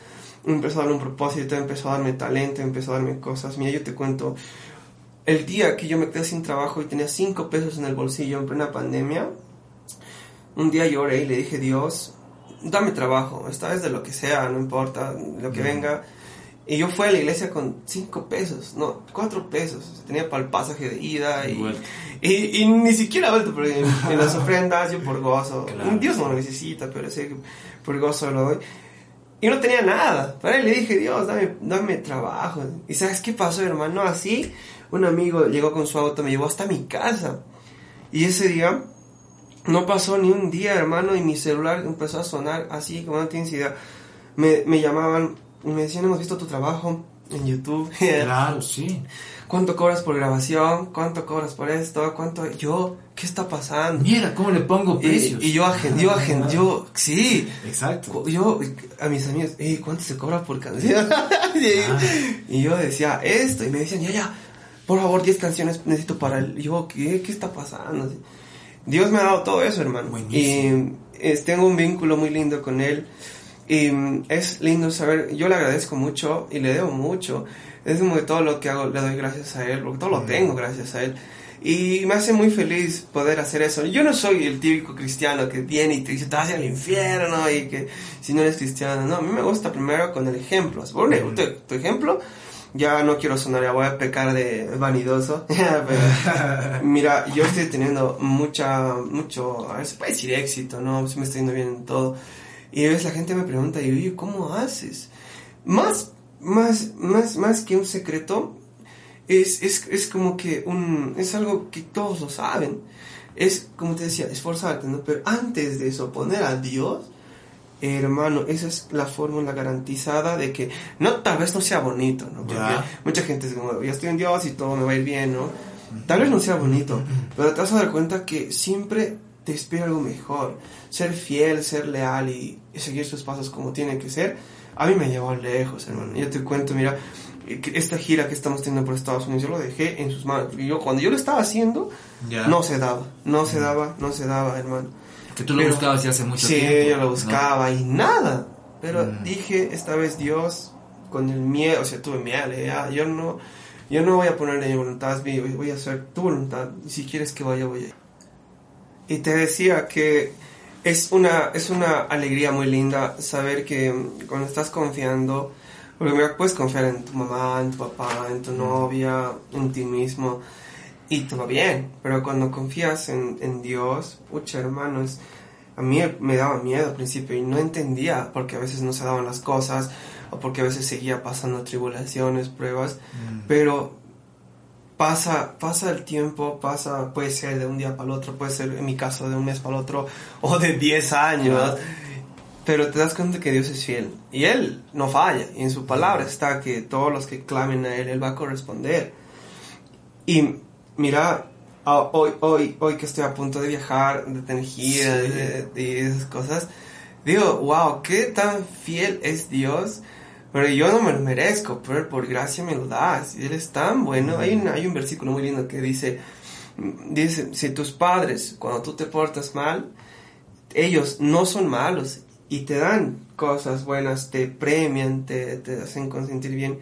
Empezó a darme un propósito, empezó a darme talento, empezó a darme cosas. Mira, yo te cuento, el día que yo me quedé sin trabajo y tenía cinco pesos en el bolsillo en plena pandemia, un día lloré y le dije, Dios, dame trabajo, esta vez de lo que sea, no importa, lo que venga. Y yo fui a la iglesia con cinco pesos, no, cuatro pesos. Tenía para el pasaje de ida y, y, ni siquiera vuelto, pero en, las ofrendas yo por gozo. Dios no lo necesita, pero sé que por gozo lo doy. Y no tenía nada. Para él le dije, Dios, dame, dame trabajo. ¿Y sabes qué pasó, hermano? Así, un amigo llegó con su auto, me llevó hasta mi casa. Y ese día no pasó ni un día, hermano, y mi celular empezó a sonar así, como no tienes idea. Me, me llamaban y me decían, hemos visto tu trabajo en YouTube. Claro, sí. ¿Cuánto cobras por grabación? ¿Cuánto cobras por esto? ¿Cuánto? Yo, ¿qué está pasando? Mira, ¿cómo le pongo precios? Y, yo, agen, yo, agen, yo, sí. Exacto. Yo, a mis amigos, ¿cuánto se cobra por canción? y yo decía esto, y me decían, ya, ya, por favor, 10 canciones necesito para el... yo, ¿qué, qué está pasando? Dios me ha dado todo eso, hermano. Y tengo un vínculo muy lindo con Él. Y mm, es lindo saber, yo le agradezco mucho y le debo mucho. Es como que todo lo que hago le doy gracias a Él, porque todo lo tengo gracias a Él. Y me hace muy feliz poder hacer eso. Yo no soy el típico cristiano que viene y te dice, te vas al infierno y que si no eres cristiano. No, a mí me gusta primero con el ejemplo. Por tu ejemplo ya no quiero sonar, ya voy a pecar de vanidoso. mira, yo estoy teniendo mucha, mucho, a ver, se puede decir éxito, ¿no? Se me está yendo bien en todo. Y a veces la gente me pregunta, y yo, ¿cómo haces? Más, más, más, más que un secreto, es, es, es como que un, es algo que todos lo saben. Es, como te decía, esforzarte, ¿no? Pero antes de eso, poner a Dios hermano, esa es la fórmula garantizada de que, no, tal vez no sea bonito, ¿no? Porque mucha gente es como, ya estoy en Dios y todo me va a ir bien, ¿no? Tal vez no sea bonito, pero te vas a dar cuenta que siempre te espera algo mejor. Ser fiel, ser leal y, seguir sus pasos como tienen que ser, a mí me llevó lejos, hermano. Yo te cuento, mira, esta gira que estamos teniendo por Estados Unidos, yo lo dejé en sus manos. Y yo, cuando yo lo estaba haciendo, no se daba, no se daba, no se daba, hermano. Que tú lo buscabas ya hace mucho tiempo. Sí, yo lo buscaba y nada. Pero mm. dije, esta vez Dios, con el miedo, o sea, tuve miedo, ya, yo no, yo no voy a ponerle mi voluntad, voy a hacer tu voluntad. Si quieres que vaya, voy a ir. Y te decía que es una, es una alegría muy linda saber que cuando estás confiando, porque mira, puedes confiar en tu mamá, en tu papá, en tu mm. novia, en ti mismo y todo bien, pero cuando confías en, en Dios, pucha hermanos, a mí me daba miedo al principio y no entendía porque a veces no se daban las cosas o porque a veces seguía pasando tribulaciones, pruebas, mm. pero pasa, pasa el tiempo, pasa, puede ser de un día para el otro, puede ser en mi caso de un mes para el otro, o de 10 años. Pero te das cuenta que Dios es fiel. Y Él no falla. Y en su palabra está que todos los que clamen a Él, Él va a corresponder. Y mira, hoy, hoy, hoy que estoy a punto de viajar, de tener gira, y esas cosas, digo, wow, qué tan fiel es Dios. Pero yo no me lo merezco, pero por gracia me lo das. Y Él es tan bueno. Hay un, hay un versículo muy lindo que dice, dice, si tus padres, cuando tú te portas mal, ellos no son malos y te dan cosas buenas, te premian, te, te hacen consentir bien.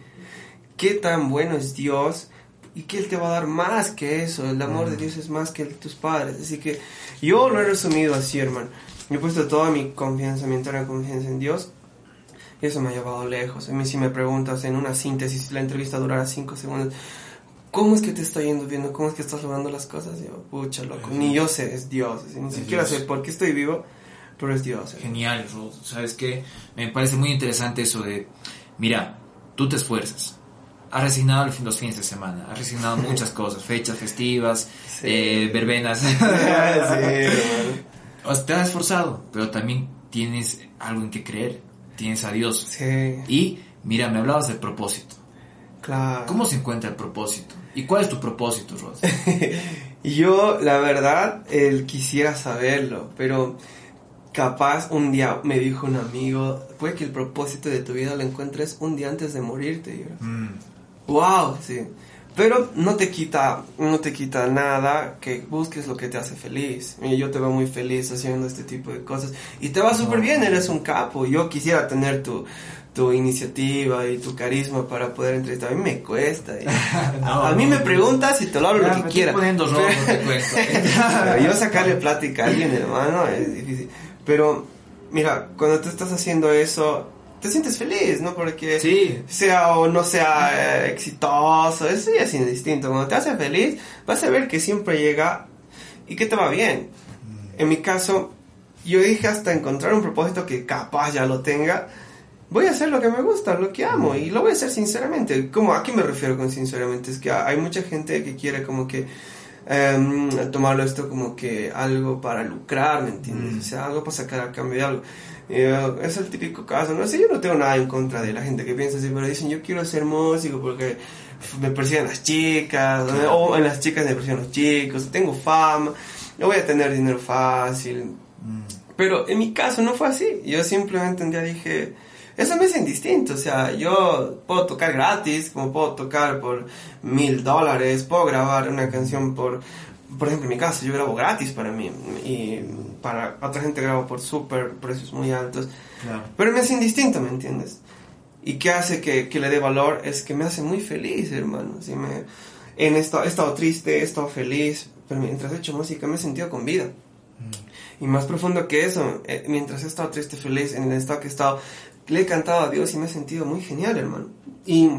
Qué tan bueno es Dios y que Él te va a dar más que eso. El amor de mm. Dios es más que el de tus padres. Así que yo lo he resumido así, hermano. Yo he puesto toda mi confianza, mi entera confianza en Dios. Y eso me ha llevado lejos. A mí si me preguntas en una síntesis, si la entrevista durara cinco segundos, ¿cómo es que te está yendo viendo? ¿Cómo es que estás logrando las cosas? Yo, pucha, loco. Ni yo sé, es Dios. ni siquiera sé por qué estoy vivo pero es Dios. Genial, Ruth. ¿Sabes qué? Me parece muy interesante eso de, mira, tú te esfuerzas. Has resignado los fines de semana, has resignado muchas cosas, fechas festivas, eh, verbenas. sí, o te has esforzado, pero también tienes algo en que creer, tienes a Dios. Sí. Y, mira, me hablabas del propósito. Claro. ¿Cómo se encuentra el propósito? ¿Y cuál es tu propósito, Ross? Yo, la verdad, él quisiera saberlo, pero Capaz un día me dijo un amigo, puede que el propósito de tu vida lo encuentres un día antes de morirte. Wow, sí. Pero no te quita, no te quita nada que busques lo que te hace feliz. Y yo te veo muy feliz haciendo este tipo de cosas. Y te va súper bien, eres un capo. Yo quisiera tener tu, tu iniciativa y tu carisma para poder entrevistar. A mí me cuesta. a, mí me preguntas y te lo hablo lo que quieras. Pero yo sacarle plática a alguien, hermano, es difícil. Pero, mira, cuando tú estás haciendo eso, te sientes feliz, ¿no? Porque sea o no sea eh, exitoso, eso ya es indistinto. Cuando te hace feliz, vas a ver que siempre llega y que te va bien. En mi caso, yo dije hasta encontrar un propósito que capaz ya lo tenga, voy a hacer lo que me gusta, lo que amo, y lo voy a hacer sinceramente. Como, ¿A qué me refiero con sinceramente? Es que hay mucha gente que quiere como que eh, tomarlo esto como que algo para lucrar, ¿me entiendes? Mm. O sea, algo para sacar a cambio de algo. Eh, es el típico caso, no sé, yo no tengo nada en contra de la gente que piensa así, pero dicen yo quiero ser músico porque me persiguen las chicas, o en las chicas me persiguen los chicos, tengo fama, yo voy a tener dinero fácil. Mm. Pero en mi caso no fue así, yo simplemente un día dije, eso me hace indistinto, o sea, yo puedo tocar gratis, como puedo tocar por mil dólares, puedo grabar una canción por, por ejemplo, en mi caso, yo grabo gratis para mí, y para otra gente grabo por súper precios muy altos, pero me hace indistinto, ¿me entiendes? Y qué hace que, que, le dé valor es que me hace muy feliz, hermano, si me, en esto, he estado triste, he estado feliz, pero mientras he hecho música me he sentido con vida. Mm. Y más profundo que eso, eh, mientras he estado triste, feliz, en el estado que he estado, le he cantado a Dios y me he sentido muy genial, hermano. Y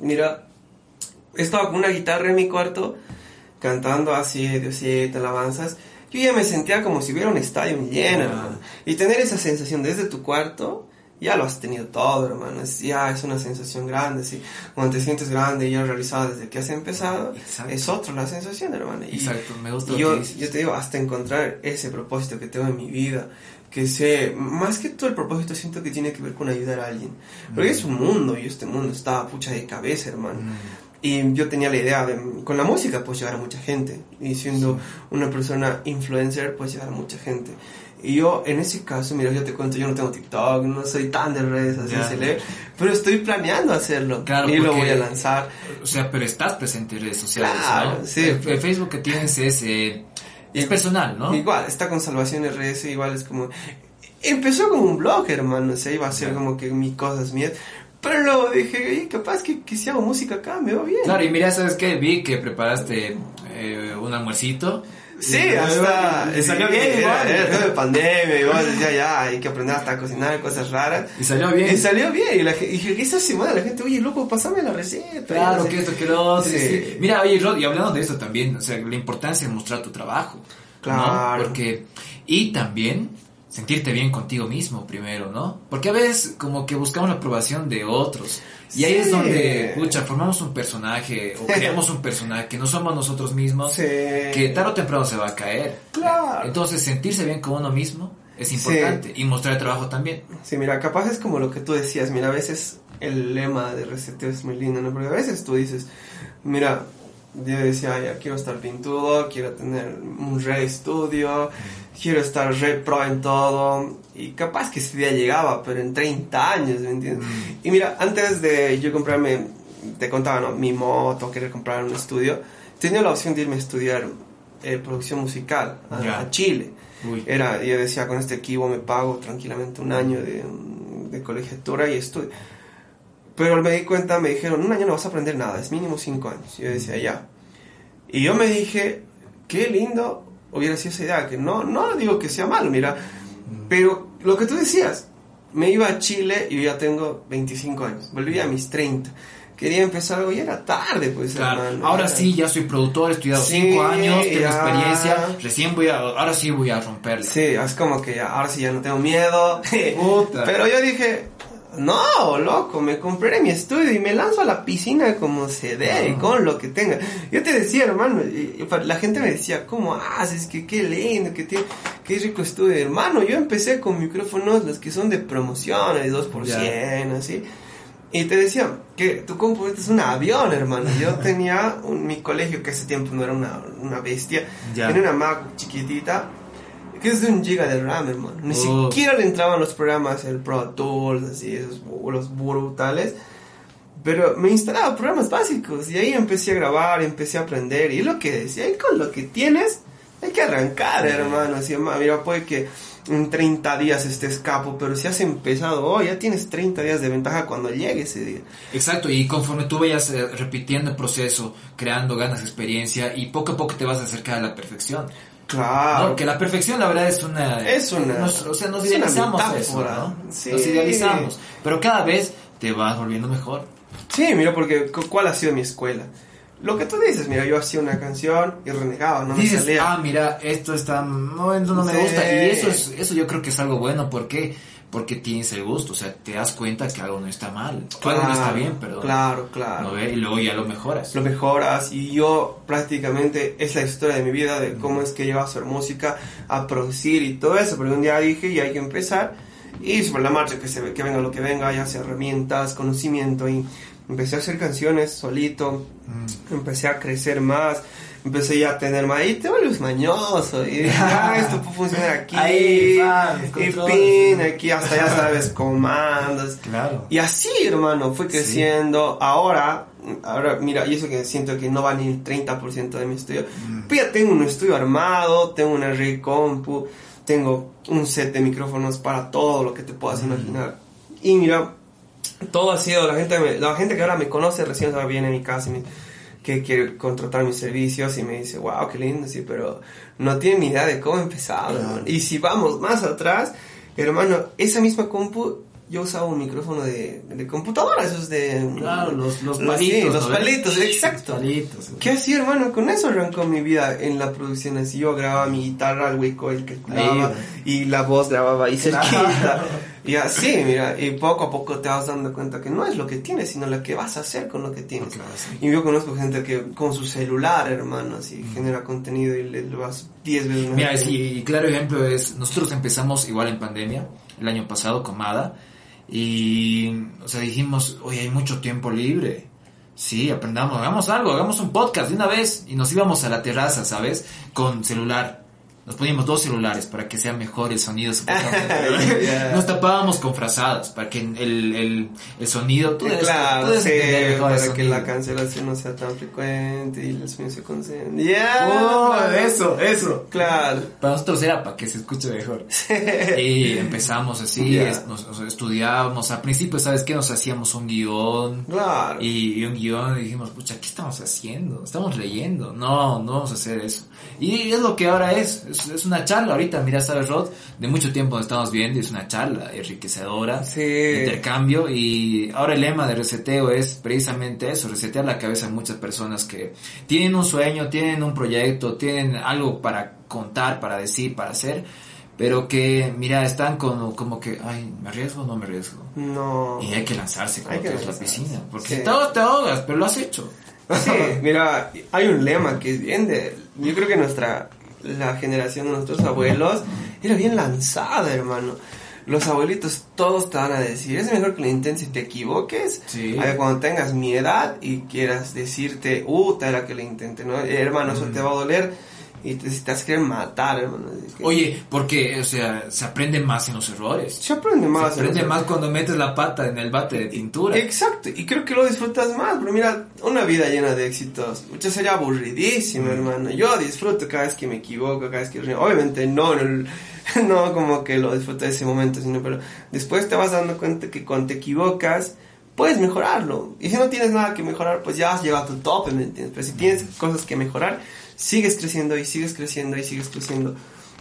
mira, he estado con una guitarra en mi cuarto, cantando así, Diosito, alabanzas. Yo ya me sentía como si hubiera un estadio lleno, hermano. Y tener esa sensación desde tu cuarto, ya lo has tenido todo, hermano. Es, ya es una sensación grande, sí. Cuando te sientes grande y ya realizado desde que has empezado, es otra la sensación, hermano. Exacto, me gusta. yo, yo te digo, hasta encontrar ese propósito que tengo en mi vida, que sé, más que todo el propósito siento que tiene que ver con ayudar a alguien. Porque es un mundo y este mundo está pucha de cabeza, hermano. Mm. Y yo tenía la idea de, con la música pues llegar a mucha gente. Y siendo una persona influencer pues llegar a mucha gente. Y yo en ese caso, mira, yo te cuento, yo no tengo TikTok, no soy tan de redes así, pero estoy planeando hacerlo. Claro, y lo voy a lanzar. O sea, pero estás presente en redes sociales, claro, Sí. El, Facebook que tienes es... Eh, es personal, ¿no? Igual, está con Salvación RS, igual es como... Empezó como un blog, hermano, o sea, iba a ser como que mis cosas mías. Pero luego dije, capaz que, que si hago música acá me va bien. Claro, y mira, ¿sabes qué? Vi que preparaste eh, un almuercito. Sí, hasta... Y salió bien igual. Era, todo de pandemia, igual decía ya, hay que aprender hasta a cocinar cosas raras. Y salió bien. Y salió bien. Y, la, y dije, ¿qué es bueno, La gente, oye, loco, pasame la receta. Claro, que esto, que lo otro. Sí. Mira, oye, Rod, y hablando de eso también, o sea, la importancia de mostrar tu trabajo. Claro. Porque, y también sentirte bien contigo mismo primero, ¿no? Porque a veces como que buscamos la aprobación de otros. Y ahí es donde, pucha, formamos un personaje o creamos un personaje que no somos nosotros mismos, que tarde o temprano se va a caer. Claro. Entonces sentirse bien con uno mismo es importante y mostrar el trabajo también. Sí, mira, capaz es como lo que tú decías, mira, a veces el lema de reseteo es muy lindo, ¿no? Porque a veces tú dices, mira, yo decía, ya quiero estar pintudo, quiero tener un re estudio, quiero estar re pro en todo. Y capaz que ese día llegaba, pero en 30 años, ¿me entiendes? Mm. Y mira, antes de yo comprarme, te contaba, ¿no? Mi moto, querer comprar un estudio, tenía la opción de irme a estudiar eh, producción musical a, Chile. Era, yo decía, con este equipo me pago tranquilamente un año de, de colegiatura y estudio. Pero me di cuenta, me dijeron, un año no vas a aprender nada, es mínimo cinco años. Y yo decía, ya. Y yo me dije, qué lindo hubiera sido esa idea, que no, no digo que sea malo, mira, pero lo que tú decías, me iba a Chile y yo ya tengo 25 años, volví a mis 30. Quería empezar algo y era tarde, pues. Claro. ahora sí, ya soy productor, he estudiado 5 años, tengo experiencia, recién voy a, ahora sí voy a romperla. Sí, es como que ya, ahora sí ya no tengo miedo. Puta. Pero yo dije, no, loco, me compré mi estudio y me lanzo a la piscina como se dé, con lo que tenga. Yo te decía, hermano, la gente me decía, ¿cómo haces? Que qué lindo, que tiene, qué rico estudio. Hermano, yo empecé con micrófonos, los que son de promoción, de 2%, así. Y te decía que tu compu es un avión, hermano. Yo tenía mi colegio, que ese tiempo no era una, una bestia, tenía una Mac chiquitita que es de un giga de RAM, hermano. Ni oh. siquiera le entraban los programas, el Pro Tools, así, esos los brutales. Pero me instalaba programas básicos y ahí empecé a grabar, empecé a aprender. Y lo que decía, ahí con lo que tienes, hay que arrancar, hermano. Así, mira, puede que en 30 días estés capo, pero si has empezado hoy, ya tienes 30 días de ventaja cuando llegue ese día. Exacto, y conforme tú vayas eh, repitiendo el proceso, creando ganas, experiencia, y poco a poco te vas a acercar a la perfección. Claro. que la perfección, la verdad, es una. Es una. o sea, nos idealizamos eso, ¿no? Sí. Nos idealizamos. Pero cada vez te vas volviendo mejor. Sí, mira, porque ¿cuál ha sido mi escuela? Lo que tú dices, mira, yo hacía una canción y renegaba, no dices, me salía. Ah, mira, esto está. No, no me gusta. Y eso, es, eso yo creo que es algo bueno, porque porque tienes el gusto, o sea, te das cuenta que algo no está mal, algo no está bien, perdón. Claro, claro. Y luego ya lo mejoras. Lo mejoras y yo prácticamente es la historia de mi vida de cómo es que llevo a hacer música, a producir y todo eso, pero un día dije y hay que empezar y sobre la marcha que, se, que venga lo que venga, ya sea herramientas, conocimiento y empecé a hacer canciones solito, mm. empecé a crecer más empecé ya a tener más, y te vuelves mañoso, y ah, esto puede funcionar aquí, Ahí, y pin, aquí hasta ya sabes comandos. Claro. Y así, hermano, fue creciendo. Ahora, ahora, mira, y eso que siento que no va ni el 30% de mi estudio. Mm. Pues ya tengo un estudio armado, tengo una red compu, tengo un set de micrófonos para todo lo que te puedas mm. imaginar. Y mira, todo ha sido, la gente, la gente que ahora me conoce recién viene a mi casa y me que quiere contratar mis servicios y me dice, wow, qué lindo, sí, pero no tiene ni idea de cómo empezar. Y si vamos más atrás, hermano, esa misma compu yo usaba un micrófono de, de computadora, esos de... Claro, los, los palitos. los palitos, exacto. Palitos, ¿Qué hacía, hermano? Con eso arrancó mi vida en la producción. Así yo grababa mi guitarra al hueco, el que grababa, y la voz grababa ahí cerquita. Y así, mira, y poco a poco te vas dando cuenta que no es lo que tienes, sino lo que vas a hacer con lo que tienes. Y yo conozco gente que con su celular, hermano, así genera contenido y le, lo vas 10 veces más. Mira, y claro ejemplo es, nosotros empezamos igual en pandemia, el año pasado con Mada, y, o sea, dijimos, oye, hay mucho tiempo libre. Sí, aprendamos, hagamos algo, hagamos un podcast de una vez y nos íbamos a la terraza, ¿sabes? Con celular. Nos poníamos dos celulares para que sea mejor el sonido. Nos tapábamos con frazadas para que el, el, el sonido... Tú claro, sí, para que la cancelación no sea tan frecuente y el sonido se concentre. Ya, oh, eso, eso. Claro. Para nosotros era para que se escuche mejor. y empezamos así, nos, estudiábamos. Al principio, ¿sabes qué? Nos hacíamos un guion. Claro. Y, un guion y dijimos, pucha, ¿qué estamos haciendo? Estamos leyendo. No, no vamos a hacer eso. Y es lo que ahora es es, una charla ahorita, mira, sabes, Rod, de mucho tiempo nos estamos viendo y es una charla enriquecedora, sí. intercambio y ahora el lema de reseteo es precisamente eso, resetear la cabeza de muchas personas que tienen un sueño, tienen un proyecto, tienen algo para contar, para decir, para hacer, pero que, mira, están como, como que, ay, ¿me arriesgo o no me arriesgo? No. Y hay que lanzarse como que la piscina, porque te ahogas, te ahogas, pero lo has hecho. Sí, mira, hay un lema que es bien de, yo creo que nuestra, la generación de nuestros abuelos era bien lanzada, hermano los abuelitos todos te van a decir, es mejor que lo intentes y te equivoques, sí. a ver, cuando tengas mi edad y quieras decirte, uh, era que lo intente, ¿no? Hermano, eso mm. te va a doler y te, te vas a querer matar, hermano. Oye, porque, o sea, se aprende más en los errores. Se aprende más. Se aprende más cuando metes la pata en el bate de pintura. Exacto, y creo que lo disfrutas más, pero mira, una vida llena de éxitos, mucho sería aburridísimo, mm. hermano. Yo disfruto cada vez que me equivoco, cada vez que... Obviamente no el no como que lo disfruto de ese momento, sino pero después te vas dando cuenta que cuando te equivocas, puedes mejorarlo. Y si no tienes nada que mejorar, pues ya has llegado a tu tope, ¿me entiendes? Pero si tienes cosas que mejorar, sigues creciendo y sigues creciendo y sigues creciendo.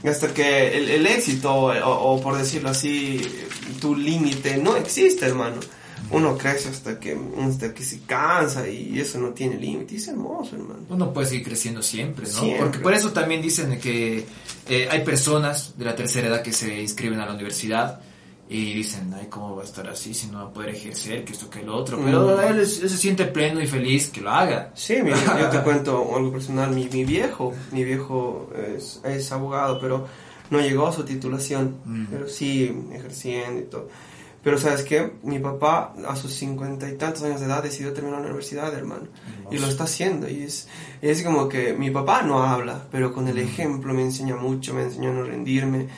Hasta que el, éxito, o, por decirlo así, tu límite no existe, hermano uno crece hasta que, hasta que se cansa y eso no tiene límite. Es hermoso, hermano. Uno puede seguir creciendo siempre, ¿no? Porque por eso también dicen que eh, hay personas de la tercera edad que se inscriben a la universidad y dicen, ay, ¿cómo va a estar así si no va a poder ejercer, que esto, que lo otro? Pero mm. él, se siente pleno y feliz que lo haga. Sí, mira, yo te cuento algo personal. Mi, mi viejo, mi viejo es, es, abogado, pero no llegó a su titulación, mm. pero sí ejerciendo y todo. Pero sabes qué, mi papá a sus cincuenta y tantos años de edad decidió terminar la universidad, hermano. Y lo está haciendo. Y es, es como que mi papá no habla, pero con el ejemplo me enseña mucho, me enseñó a no rendirme,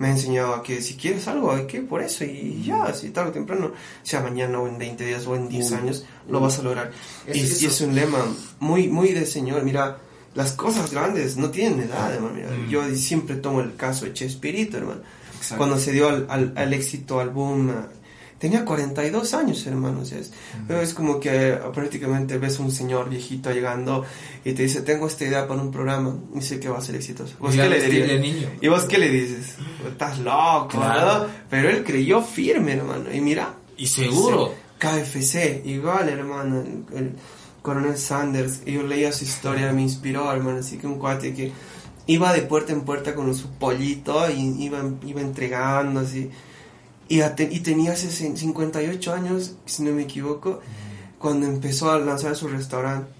me ha enseñado a que si quieres algo hay que por eso. Y ya, si tarde o temprano, sea mañana o en 20 días o en 10 años, lo vas a lograr. y, es un lema muy, muy de señor. Mira, las cosas grandes no tienen edad, hermano. Mm. Yo siempre tomo el caso de Chespirito, hermano cuando se dio al, al, éxito al boom. Tenía 42 años, hermanos. Es, es como que prácticamente ves un señor viejito llegando y te dice, tengo esta idea para un programa y sé que va a ser exitoso. ¿Vos qué le dirías? ¿Y vos qué le dices? Estás loco, ¿no? Pero él creyó firme, hermano. Y mira. Y seguro. KFC, igual, hermano. El, coronel Sanders, yo leía su historia, me inspiró, hermano. Así que un cuate que iba de puerta en puerta con su pollito y iba, iba entregando así. Y, y tenía 58 años, si no me equivoco, cuando empezó a lanzar su restaurante.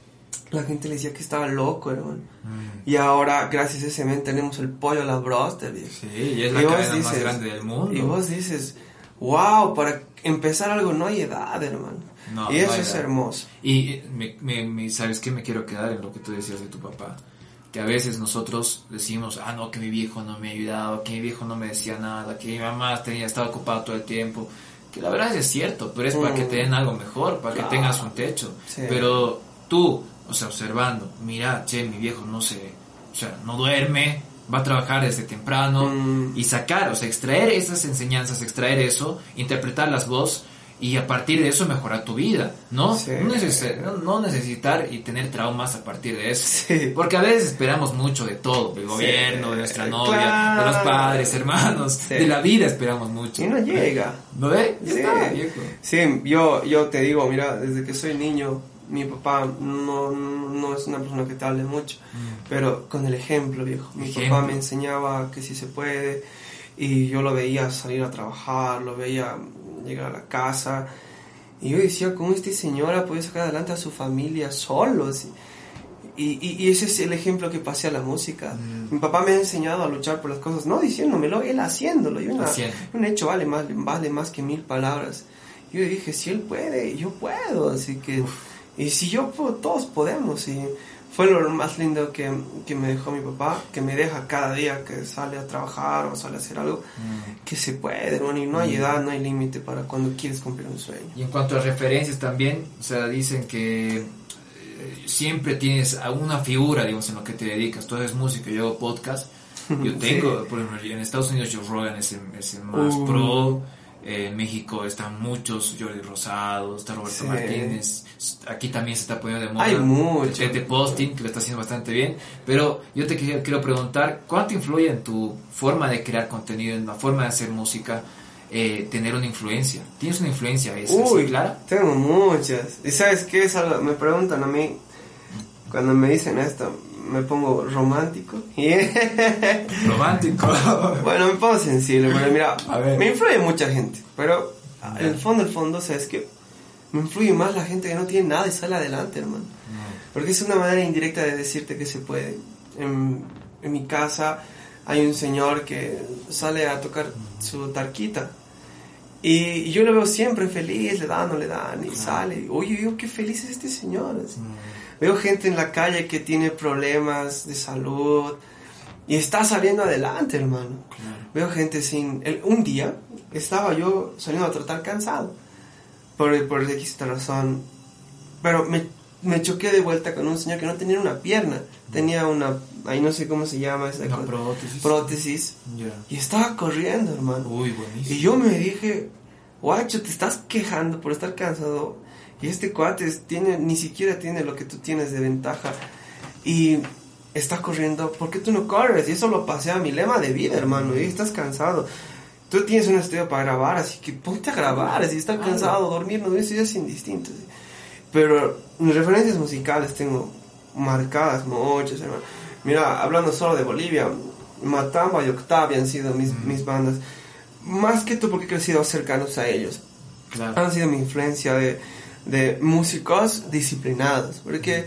La gente le decía que estaba loco, hermano. Mm. Y ahora, gracias a ese men, tenemos el pollo a la broster. Sí, y es la cadena más grande del mundo. Y vos dices, wow, para empezar algo no hay edad, hermano. y eso es hermoso. Y me, me, ¿sabes qué? Me quiero quedar en lo que tú decías de tu papá que a veces nosotros decimos, ah, no, que mi viejo no me ayudaba, que mi viejo no me decía nada, que mi mamá tenía, estaba ocupada todo el tiempo. Que la verdad es cierto, pero es para que te den algo mejor, para que tengas un techo. Pero tú, o sea, observando, mira, che, mi viejo no se, o sea, no duerme, va a trabajar desde temprano mm. y sacar, o sea, extraer esas enseñanzas, extraer eso, interpretar las voz y a partir de eso mejorar tu vida, ¿no? no, necesitar y tener traumas a partir de eso. Porque a veces esperamos mucho de todo, del gobierno, de nuestra novia, de los padres, hermanos, de la vida esperamos mucho. Y no llega. ¿No ve? sí. yo, yo te digo, mira, desde que soy niño, mi papá no, no es una persona que te hable mucho, mm. pero con el ejemplo, viejo. Mi papá me enseñaba que sí se puede y yo lo veía salir a trabajar, lo veía llegar a la casa. Y yo decía, ¿cómo esta señora puede sacar adelante a su familia solo? Y, y, ese es el ejemplo que pasé a la música. Mm. Mi papá me ha enseñado a luchar por las cosas, no diciéndomelo, él haciéndolo. Y un hecho vale más, vale más que mil palabras. Yo dije, si él puede, yo puedo. Así que, y si yo puedo, todos podemos. Y fue lo más lindo que, que, me dejó mi papá, que me deja cada día que sale a trabajar o sale a hacer algo, mm. que se puede, y no hay mm. edad, no hay límite para cuando quieres cumplir un sueño. Y en cuanto a referencias también, o sea, dicen que eh, siempre tienes alguna figura, digamos, en lo que te dedicas. Tú eres músico, yo hago podcast. Yo tengo, por ejemplo, en Estados Unidos Joe Rogan es el, es el más uh. pro en México están muchos, Jordi Rosado, está Roberto Martínez, aquí también se está poniendo de moda. Hay mucho. de posting, que lo está haciendo bastante bien. Pero yo te quiero, preguntar, ¿cuánto influye en tu forma de crear contenido, en la forma de hacer música, eh, tener una influencia? ¿Tienes una influencia esa, Uy, clara? Tengo muchas. ¿Y sabes qué? Es algo, me preguntan a mí, cuando me dicen esto, me pongo romántico. romántico. bueno, me pongo sensible, pero mira, me influye mucha gente, pero en el fondo, el fondo, sabes que me influye más la gente que no tiene nada y sale adelante, hermano. Porque es una manera indirecta de decirte que se puede. En, en mi casa hay un señor que sale a tocar su tarquita. Y yo lo veo siempre feliz, le dan, no le dan, y sale. Oye, veo qué feliz es este señor. Veo gente en la calle que tiene problemas de salud y está saliendo adelante, hermano. Veo gente sin... un día estaba yo saliendo a tratar cansado por, por esta razón, pero me, me, choqué de vuelta con un señor que no tenía una pierna, tenía una, ahí no sé cómo se llama esa prótesis. prótesis Y estaba corriendo, hermano. Uy, buenísimo. Y yo me dije, guacho, te estás quejando por estar cansado. Y este cuate tiene, ni siquiera tiene lo que tú tienes de ventaja. Y está corriendo, ¿por qué tú no corres? Y eso lo pasé a mi lema de vida, hermano. Y estás cansado. Tú tienes un estudio para grabar, así que ponte a grabar. Si estás cansado, dormir, no es indistinto. Pero mis referencias musicales tengo marcadas muchas, hermano. Mira, hablando solo de Bolivia, Matamba y Octavia han sido mis, mis bandas. Más que tú porque he crecido cercanos a ellos. Han sido mi influencia de de músicos disciplinados, porque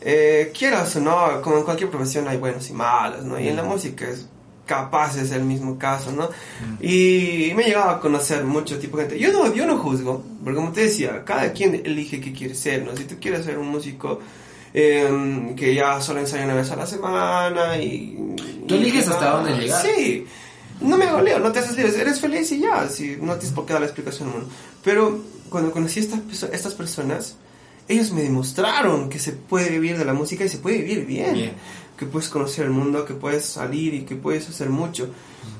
eh, quieras o no, como en cualquier profesión hay buenos y malos, ¿no? Y en la música es capaz es el mismo caso, ¿no? Y me he llegado a conocer mucho tipo de gente. Yo no, yo no juzgo, porque como te decía, cada quien elige qué quiere ser, ¿no? Si tú quieres ser un músico em, que ya solo ensaya una vez a la semana y... Tú eliges hasta dónde llegar. Sí. No me goleo, no te haces libre, eres feliz y ya, si no tienes por qué dar la explicación. Pero cuando conocí a estas, estas personas, ellos me demostraron que se puede vivir de la música y se puede vivir bien. Que puedes conocer el mundo, que puedes salir y que puedes hacer mucho.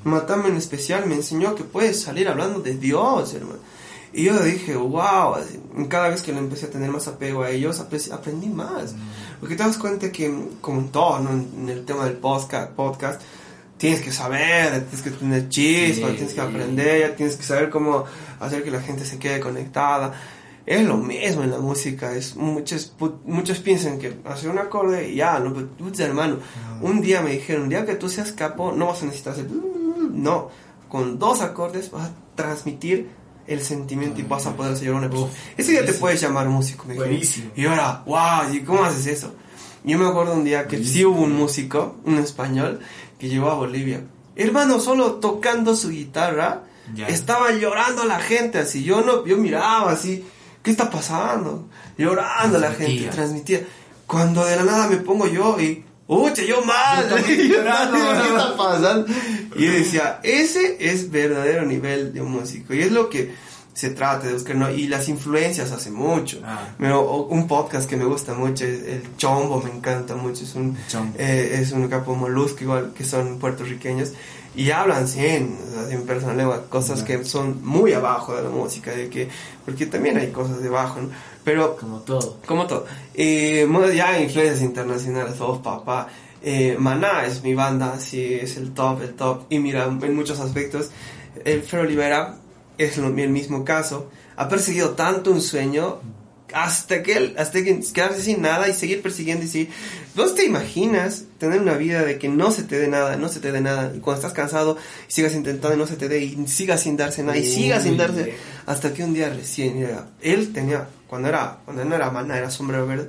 Matame en especial me enseñó que puedes salir hablando de Dios, hermano. Y yo dije, wow, cada vez que le empecé a tener más apego a ellos, aprendí más. Porque te das cuenta que, como en todo, en el tema del podcast, podcast tienes que saber, tienes que tener chispa, tienes que aprender, tienes que saber cómo hacer que la gente se quede conectada. Es lo mismo en la música, es muchos, muchos piensan que hacer un acorde y ya, no, pero hermano, un día me dijeron, un día que tú seas capo, no vas a necesitar hacer, no, con dos acordes vas a transmitir el sentimiento y vas a poder hacer una persona. Ese día te puedes llamar músico, me Buenísimo. Y ahora, wow, ¿y cómo haces eso? Yo me acuerdo un día que sí hubo un músico, un español, que llegó a Bolivia. Hermano, solo tocando su guitarra, estaba llorando la gente así. Yo no, yo miraba así, ¿qué está pasando? Llorando la gente, transmitía. Cuando de la nada me pongo yo y, uy, yo mal, llorando, ¿qué está pasando? Y decía, ese es verdadero nivel de un músico. Y es lo que se trata de buscar, ¿no? Y las influencias hace mucho. Ah. Pero un podcast que me gusta mucho es el Chombo, me encanta mucho. Es un, eh, es un capo molusco igual que son puertorriqueños. Y hablan sin, en personal lengua, cosas que son muy abajo de la música, de que, porque también hay cosas debajo, ¿no? Pero... Como todo. Como todo. Eh, ya influencias internacionales, todos papá. Eh, Maná es mi banda, sí, es el top, el top. Y mira, en muchos aspectos, el Fer Olivera es el mismo caso, ha perseguido tanto un sueño hasta que él, hasta que quedarse sin nada y seguir persiguiendo y seguir. ¿Vos te imaginas tener una vida de que no se te dé nada, no se te dé nada, y cuando estás cansado sigas intentando y no se te dé, y sigas sin darse nada, y sigas sin darse, hasta que un día recién, él tenía, cuando era, cuando no era mana, era sombrero verde,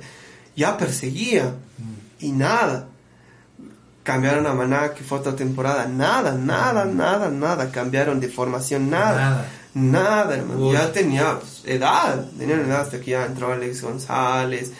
ya perseguía, mm. y nada. Cambiaron a Maná, que fue otra temporada, nada, nada, nada, nada, cambiaron de formación, nada, nada, hermano, ya tenía edad, tenían edad hasta que ya entró Alex González,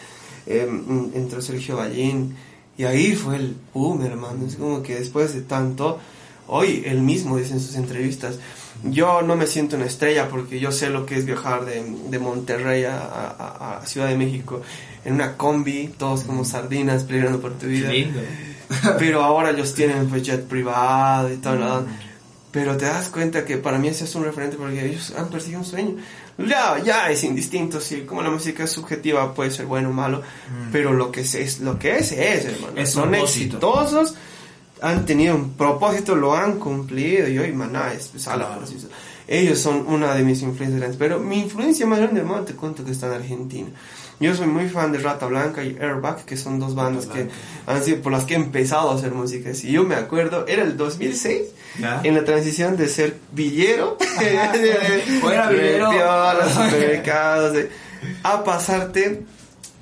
em, entró Sergio Ballín, y ahí fue el boom, hermano, es como que después de tanto, hoy él mismo dice en sus entrevistas, yo no me siento una estrella porque yo sé lo que es viajar de, de Monterrey a, a, Ciudad de México en una combi, todos como sardinas peleando por tu vida. pero ahora ellos tienen pues jet privado y todo, Pero te das cuenta que para mí ese es un referente porque ellos han perseguido un sueño. Ya, ya es indistinto, sí, como la música es subjetiva, puede ser bueno o malo, mm. pero lo que es, lo que es, es, hermano. Son exitosos, han tenido un propósito, lo han cumplido, y hoy maná es pues, Ellos son una de mis influencias grandes. Pero mi influencia más grande, hermano, te cuento que está en Argentina. Yo soy muy fan de Rata Blanca y Airbag, que son dos bandas que han sido por las que he empezado a hacer música. Y yo me acuerdo, era el 2006, en la transición de ser villero, Fuera villero, los supermercados, a pasarte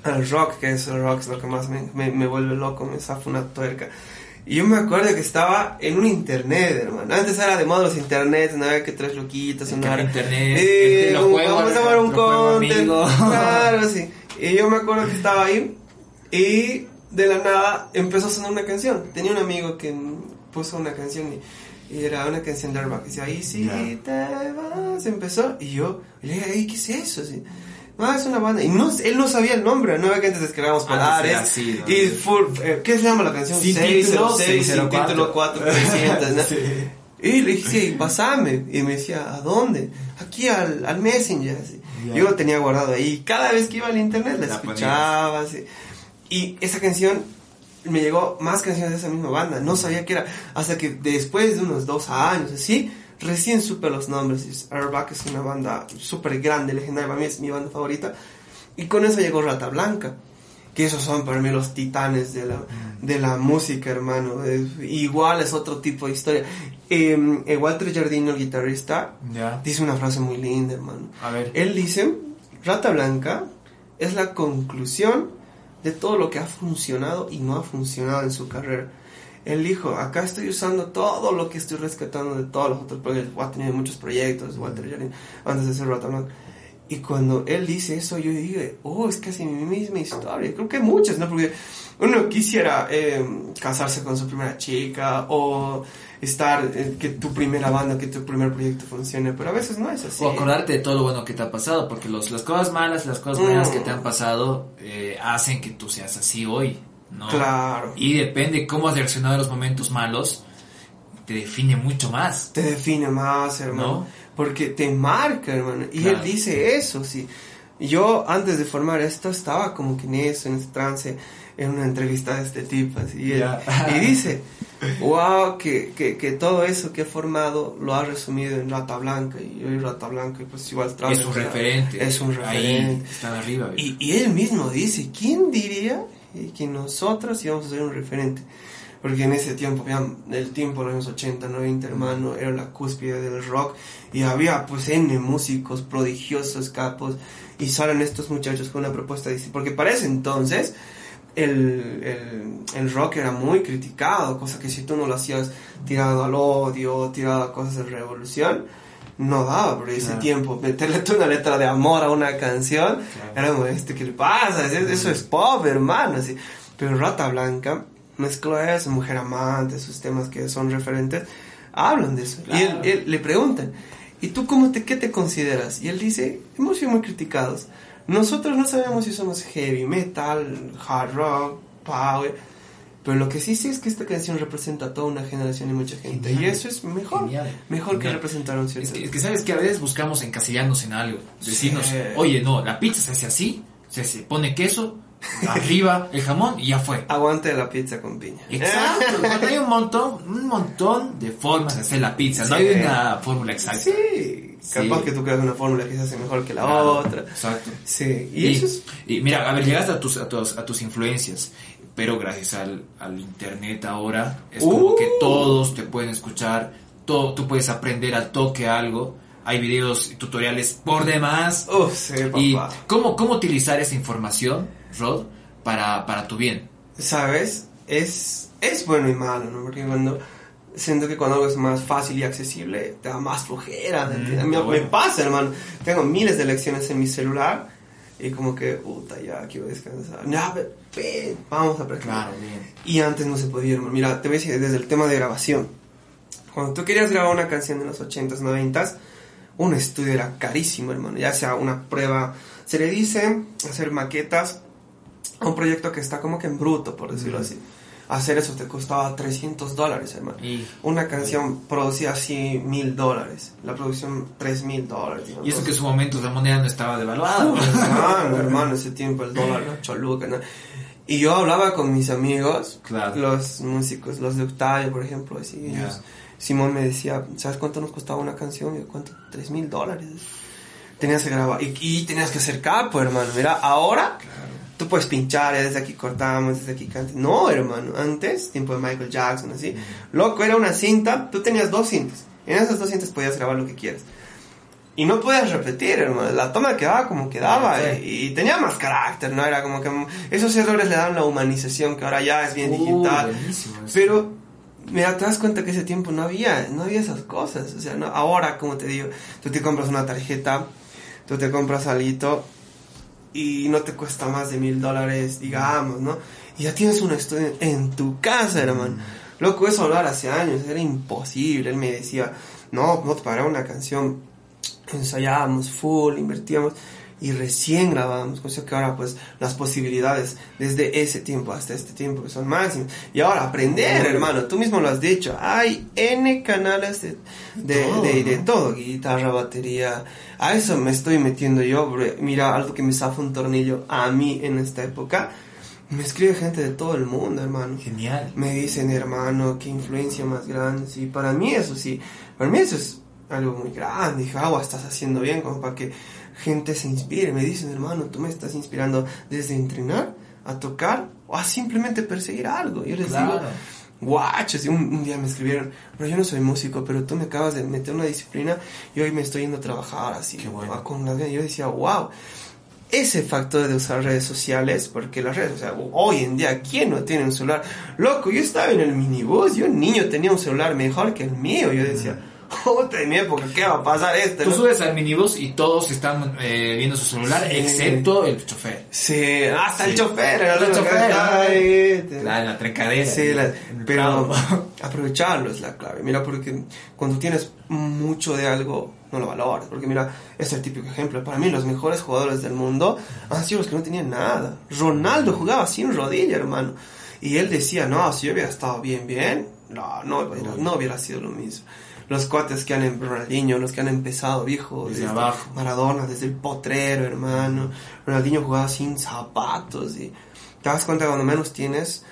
al rock, que es el rock es lo que más me, me, me vuelve loco, me zafa una tuerca. Y yo me acuerdo que estaba en un internet, hermano. Antes era de moda los internet, no había que tres loquitos, una internet. Eh, vamos a un content. Claro, sí. Y yo me acuerdo que estaba ahí y de la nada empezó a sonar una canción. Tenía un amigo que puso una canción y, era una canción de Airbag. Y decía, ahí sí te vas. Empezó y yo le dije, ¿qué es eso? Así, Ah, es una banda. Y no, él no sabía el nombre, no era que antes descargábamos. Ah, sí, y full, eh, ¿qué se llama la canción? Sin 606, sin título 4, 300, ¿no? Y le dije, sí, pasame. Y me decía, ¿a dónde? Aquí al, al Messenger. Yo lo tenía guardado ahí. Cada vez que iba al internet la, escuchaba. Así. Y esa canción me llegó más canciones de esa misma banda. No sabía qué era. Hasta que después de unos dos años, así, recién supe los nombres. Airbag es una banda súper grande, legendaria, para mí es mi banda favorita. Y con eso llegó Rata Blanca, que esos son para mí los titanes de la, de la música, hermano. igual es otro tipo de historia. Em, eh, Walter Jardino, el guitarrista, dice una frase muy linda, hermano. A ver. Él dice, Rata Blanca es la conclusión de todo lo que ha funcionado y no ha funcionado en su carrera él dijo, acá estoy usando todo lo que estoy rescatando de todos los otros proyectos. Ha tenido muchos proyectos, Walter Jardín, antes de ser Rotom Y cuando él dice eso, yo dije, oh, es casi mi misma historia. Creo que muchas, ¿no? Porque uno quisiera eh, casarse con su primera chica o estar, eh, que tu primera banda, que tu primer proyecto funcione, pero a veces no es así. O acordarte de todo lo bueno que te ha pasado, porque los, las cosas malas, las cosas buenas que te han pasado eh, hacen que tú seas así hoy. ¿no? Claro. Y depende cómo has reaccionado a los momentos malos, te define mucho más. Te define más, hermano. Porque te marca, hermano. Y él dice eso, sí. Yo antes de formar esto estaba como que en eso, en ese trance, en una entrevista de este tipo, así, y, y dice, wow, que, que, que, todo eso que he formado lo ha resumido en Rata Blanca, y hoy Rata Blanca, pues igual Es un referente. Es un referente. Ahí, están arriba. Y, y él mismo dice, ¿quién diría que nosotros íbamos a ser un referente. Porque en ese tiempo, el tiempo de los 80, 90, hermano, era la cúspide del rock y había pues N músicos prodigiosos, capos, y salen estos muchachos con una propuesta de... Porque para ese entonces el, el, el, rock era muy criticado, cosa que si tú no lo hacías tirado al odio, tirado a cosas de revolución, no daba por ese tiempo. Meterle una letra de amor a una canción, era como, este, ¿qué le pasa? Eso es pop, hermano. Así. Pero Rata Blanca mezcló eso, Mujer Amante, esos temas que son referentes, hablan de eso. Y él, le preguntan, ¿y tú cómo te, qué te consideras? Y él dice, hemos sido muy criticados. Nosotros no sabemos si somos heavy metal, hard rock, power pero lo que sí sé es que esta canción representa a toda una generación y mucha gente. Y eso es mejor. Mejor que representar un cierto. Es que, sabes que a veces buscamos encasillarnos en algo. Decirnos, oye, no, la pizza se hace así, se, se pone queso, arriba el jamón y ya fue. Aguante la pizza con piña. Exacto. hay un montón, un montón de formas de hacer la pizza. No hay una fórmula exacta. Sí. Capaz que tú creas una fórmula que se hace mejor que la otra. Exacto. Sí. Y, eso es... y, mira, a ver, llegaste a tus, a tus, a tus influencias pero gracias al, al internet ahora es como que uh. todos te pueden escuchar, todo, tú puedes aprender al toque algo, hay videos y tutoriales por demás. Y cómo, cómo utilizar esa información, Rod, para, para tu bien. ¿Sabes? Es, es bueno y malo, ¿no? Porque cuando siento que cuando algo es más fácil y accesible, te da más flojera. Mm, me, me, pasa, hermano. Tengo miles de lecciones en mi celular y como que, puta, ya quiero descansar. Ya, vamos a practicar. Y antes no se podía, hermano. Mira, te voy a decir desde el tema de grabación. Cuando tú querías grabar una canción de los 80s, 90s, un estudio era carísimo, hermano. Ya sea una prueba, se le dice hacer maquetas a un proyecto que está como que en bruto, por decirlo así hacer eso te costaba 300 dólares, hermano. Y, Una canción producía así mil dólares. La producción tres mil dólares. Y eso que en su momento la moneda no estaba devaluada. hermano, hermano, ese tiempo el dólar, choluca, ¿no? Y yo hablaba con mis amigos, los músicos, los de Octavio, por ejemplo, así, ellos Simón me decía, ¿sabes cuánto nos costaba una canción? Y yo, ¿cuánto? Tres mil dólares. Tenías que grabar y, tenías que hacer capo, hermano. Mira, ahora tú puedes pinchar, desde aquí cortamos, desde aquí cantamos. No, hermano, antes, tiempo de Michael Jackson, así. Loco, era una cinta, tú tenías dos cintas. En esas dos cintas podías grabar lo que quieras. Y no podías repetir, hermano. La toma quedaba como quedaba. Y, tenía más carácter, ¿no? Era como que esos errores le dan la humanización, que ahora ya es bien uh, digital. Pero, mira, te das cuenta que ese tiempo no había, no había esas cosas. O sea, no, ahora, como te digo, tú te compras una tarjeta, tú te compras alito y no te cuesta más de mil dólares, digamos, ¿no? Y ya tienes un estudio en tu casa, hermano. Mm. Loco, eso hablar hace años, era imposible. Él me decía, no, no te pagará una canción ensayábamos full, invertíamos y recién grabábamos, cosa que ahora pues las posibilidades desde ese tiempo hasta este tiempo son máximas. Y ahora aprender, hermano, tú mismo lo has dicho, hay N canales de, de, de, todo, guitarra, batería, a eso me estoy metiendo yo, mira, algo que me zafa un tornillo a mí en esta época. Me escribe gente de todo el mundo, hermano. Genial. Me dicen, hermano, qué influencia más grande. Sí, para mí eso sí. Para mí eso es algo muy grande. Dije, agua, estás haciendo bien como para que gente se inspire. Me dicen, hermano, tú me estás inspirando desde entrenar a tocar o a simplemente perseguir algo. Yo les digo, guachos, y un, día me escribieron, pero yo no soy músico, pero tú me acabas de meter una disciplina y hoy me estoy yendo a trabajar así. Qué bueno. Con las yo decía, wow. Ese factor de usar redes sociales, porque las redes, o sea, hoy en día, ¿quién no tiene un celular? Loco, yo estaba en el minibús, yo niño tenía un celular mejor que el mío, yo decía, Puta, en mi época, ¿qué va a pasar este? Tú subes al minibús y todos están eh, viendo su celular, excepto el chofer. Sí, hasta el chofer. el chofer. Ay, la, la trecadera. Sí, pero aprovecharlo es la clave. Mira, porque cuando tienes mucho de algo, no lo valoras. Porque mira, es el típico ejemplo. Para mí, los mejores jugadores del mundo han sido los que no tenían nada. Ronaldo jugaba sin rodilla, hermano. Y él decía, no, si yo hubiera estado bien, bien, no, no, no hubiera sido lo mismo los cuates que han, em, Ronaldinho, los que han empezado, viejo, desde, abajo. Maradona, desde el potrero, hermano. Ronaldinho jugaba sin zapatos y te das cuenta cuando menos tienes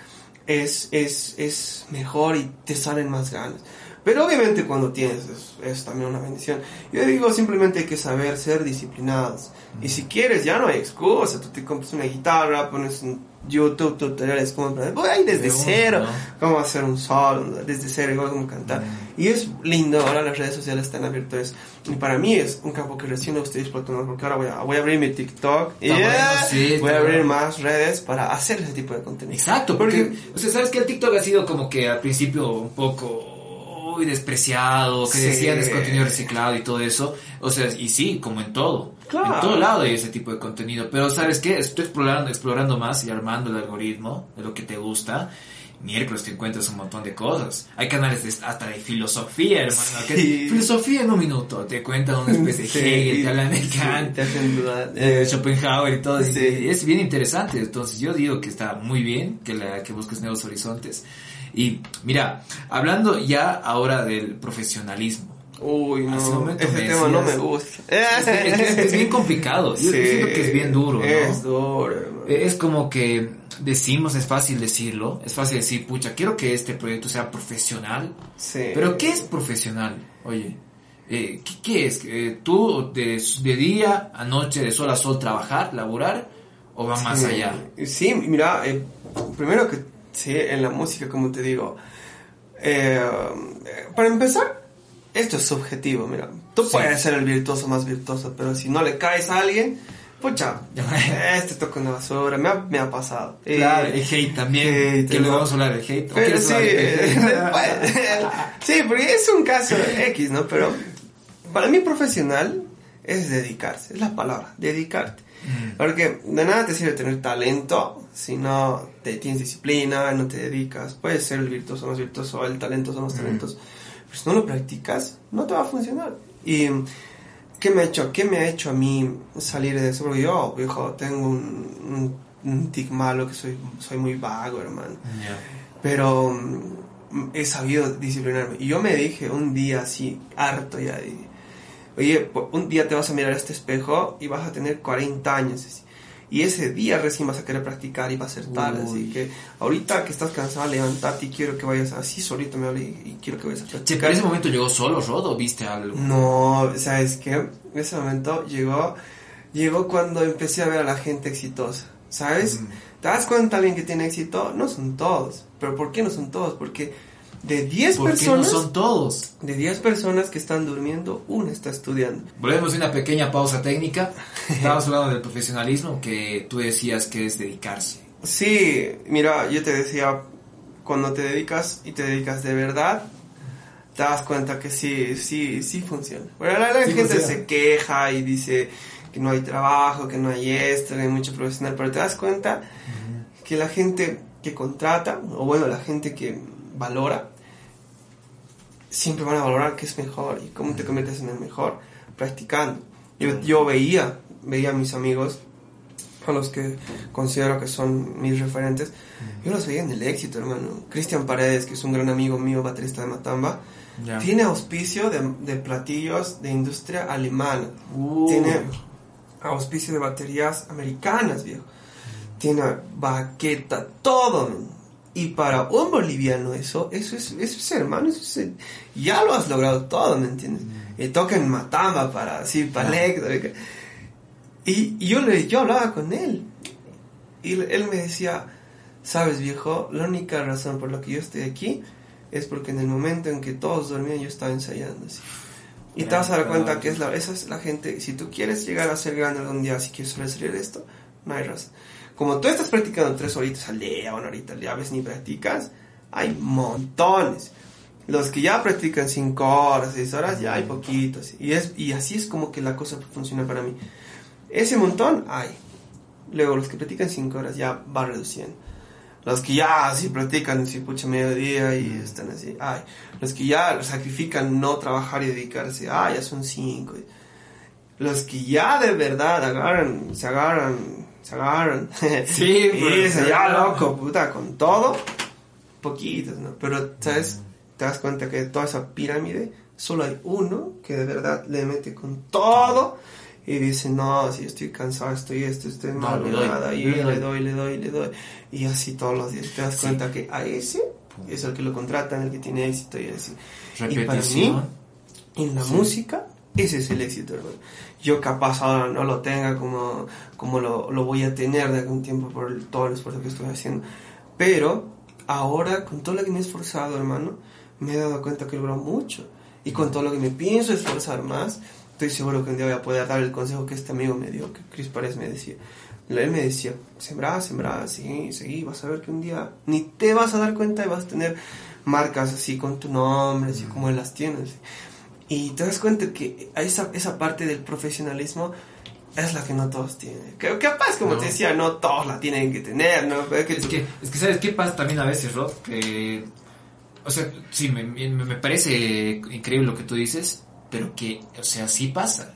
es, es, es mejor y te salen más ganas. Pero obviamente cuando tienes es, también una bendición. Yo digo simplemente hay que saber ser disciplinados. Y si quieres ya no hay excusa. Tú te compras una guitarra, pones un YouTube tutoriales como voy ahí desde cero, cómo hacer un solo, desde cero, igual como cantar. Mm. Y es lindo, ahora las redes sociales están abiertas. Y para mí es un campo que recién lo estoy explotando, porque ahora voy a, voy a abrir mi TikTok y voy a abrir más redes para hacer ese tipo de contenido. Exacto, porque, o sea, sabes que el TikTok ha sido como que al principio un poco muy despreciado, que decían es contenido reciclado y todo eso. O sea, y sí, como en todo. En todo lado hay ese tipo de contenido. Pero ¿sabes qué? Estoy explorando, explorando más y armando el algoritmo de lo que te gusta. Miércoles te encuentras un montón de cosas. Hay canales hasta de filosofía, hermano. filosofía en un minuto. Te cuentan una especie de Hegel, te hablan de Kant, te hacen eh, Schopenhauer y todo. es bien interesante. Entonces yo digo que está muy bien que, la, que busques nuevos horizontes. Y mira, hablando ya ahora del profesionalismo. Uy, no, ese tema no me gusta. Es, bien complicado. Yo siento que es bien duro. ¿no? Es duro. Es como que decimos, es fácil decirlo, es fácil decir, pucha, quiero que este proyecto sea profesional. Sí. Pero ¿qué es profesional? Oye, eh, ¿qué, es? Eh, ¿Tú de, de, día a noche, de sol a sol, trabajar, laborar? ¿O va más allá? Sí, mira, eh, primero que ¿sí? En la música, como te digo. Eh, para empezar, esto es subjetivo, mira. Tú puedes ser el virtuoso más virtuoso, pero si no le caes a alguien, pucha, este toca una basura, me ha, me ha pasado. Claro, el hate también, que luego vamos a hablar del hate. Pero sí, sí, porque es un caso X, ¿no? Pero para mí profesional es dedicarse, es la palabra, dedicarte. Mm. Porque de nada te sirve tener talento si no te tienes disciplina, no te dedicas. Puedes ser el virtuoso más virtuoso, el talento son los si no lo practicas, no te va a funcionar. Y ¿qué me ha hecho? ¿Qué me ha hecho a mí salir de eso? Porque yo, viejo, tengo un, un, tic malo que soy, soy muy vago, hermano. Pero mm, he sabido disciplinarme. Y yo me dije un día así, harto ya, de, oye, un día te vas a mirar a este espejo y vas a tener 40 años. Y ese día recién vas a querer practicar y va a ser tarde. Así que ahorita que estás cansado, levántate y quiero que vayas así solito me hablé y, quiero que vayas a practicar. ¿En ese momento llegó solo Rod o viste algo? No, ¿sabes qué? En ese momento llegó, llegó cuando empecé a ver a la gente exitosa, ¿sabes? Mm. ¿Te das cuenta alguien que tiene éxito? No son todos. ¿Pero por qué no son todos? Porque de 10 personas. no son todos? De 10 personas que están durmiendo, una está estudiando. Volvemos a una pequeña pausa técnica. Estábamos hablando del profesionalismo que tú decías que es dedicarse. Sí, mira, yo te decía, cuando te dedicas y te dedicas de verdad, te das cuenta que sí, sí, sí funciona. Bueno, la, gente se queja y dice que no hay trabajo, que no hay esto, que hay mucho profesional, pero te das cuenta que la gente que contrata, o bueno, la gente que valora, siempre van a valorar qué es mejor y cómo te conviertes en el mejor practicando. Yo, yo veía, veía a mis amigos, a los que considero que son mis referentes, yo los veía en el éxito, hermano. Cristian Paredes, que es un gran amigo mío, baterista de Matamba, tiene auspicio de, de, platillos de industria alemana. Uh. Tiene auspicio de baterías americanas, viejo. Tiene baqueta, todo. Y para un boliviano eso, eso es, eso es hermano, eso es, ya lo has logrado todo, ¿me entiendes? Mm. Y toca en Matamba para, así, para y, y, yo, le, yo hablaba con él. Y él me decía, sabes viejo, la única razón por la que yo estoy aquí es porque en el momento en que todos dormían yo estaba ensayando. Así. Y te vas a dar cuenta que es la, esa es la gente, si tú quieres llegar a ser grande algún día, si quieres sobresalir esto, no hay razón. Como tú estás practicando tres horitas al día, una horita al día, a veces ni practicas, hay montones. Los que ya practican cinco horas, seis horas, ya hay poquitos. Y, es, y así es como que la cosa funciona para mí. Ese montón hay. Luego los que practican cinco horas ya va reduciendo. Los que ya así practican, si pucha mediodía y están así, ay. Los que ya sacrifican no trabajar y dedicarse, ay, ya son cinco. Los que ya de verdad agarran, se agarran se agarran. Sí, y se ya loco, puta, con todo, poquitos, ¿no? Pero, ¿sabes? Te das cuenta que de toda esa pirámide, solo hay uno que de verdad le mete con todo y dice, no, si estoy cansado, estoy esto, estoy mal, nada, y le doy, le doy, le doy, y así todos los días. Te das cuenta que a ese es el que lo contratan, el que tiene éxito y así. Y para mí, en la música, ese es el éxito, hermano. Yo capaz ahora no lo tenga como, como lo, lo voy a tener de algún tiempo por todo el esfuerzo que estoy haciendo. Pero ahora, con todo lo que me he esforzado, hermano, me he dado cuenta que he logrado mucho. Y con todo lo que me pienso esforzar más, estoy seguro que un día voy a poder dar el consejo que este amigo me dio, que Chris Párez me decía. Él me decía, sembra, sembra, sí, seguí, vas a ver que un día ni te vas a dar cuenta y vas a tener marcas así con tu nombre, así como en las tiendas. Y te das cuenta que esa, esa parte del profesionalismo es la que no todos tienen. Que capaz, como te decía, no todos la tienen que tener, ¿no? es, que, es que, ¿sabes qué pasa también a veces, Rod? Que, o sea, sí, me, me, parece increíble lo que tú dices, pero que, o sea, sí pasa.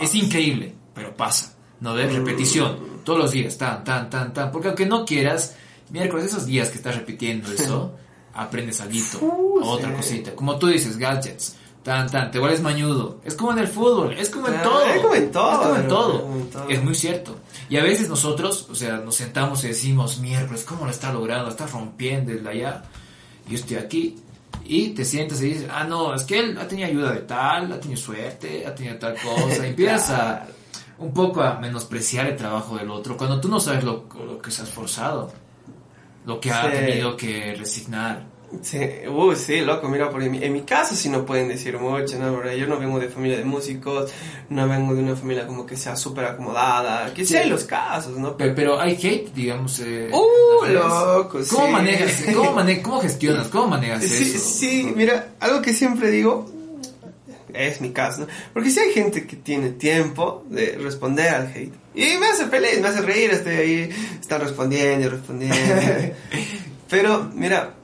Es increíble, pero pasa. ¿No ves? Repetición, todos los días, tan, tan, tan, tan. Porque aunque no quieras, miércoles, esos días que estás repitiendo eso, aprendes algo, uh, otra cosita. Como tú dices, gadgets tan, tan, te vuelves mañudo. Es como en el fútbol, es como en todo. Es como en todo. Es como en todo. Es muy cierto. Y a veces nosotros, o sea, nos sentamos y decimos, miércoles, ¿cómo lo está logrando? Está rompiendo desde allá. Yo estoy aquí. Y te sientas y dices, ah, no, es que él ha tenido ayuda de tal, ha tenido suerte, ha tenido tal cosa. Y empiezas a un poco a menospreciar el trabajo del otro cuando tú no sabes lo, que se ha esforzado, lo que ha tenido que resignar. Sí, uh, sí, loco, mira, por en, mi, en mi caso sí no pueden decir mucho, ¿no? Yo no vengo de familia de músicos, no vengo de una familia como que sea súper acomodada, que sí. hay los casos, ¿no? Pero, pero hay hate, digamos. Eh, uh, loco, ¿Cómo manejas, cómo, cómo gestionas, cómo manejas sí, eso? Sí, mira, algo que siempre digo, es mi caso, ¿no? Porque si hay gente que tiene tiempo de responder al hate, y me hace feliz, me hace reír, estoy ahí, están respondiendo y respondiendo. pero, mira,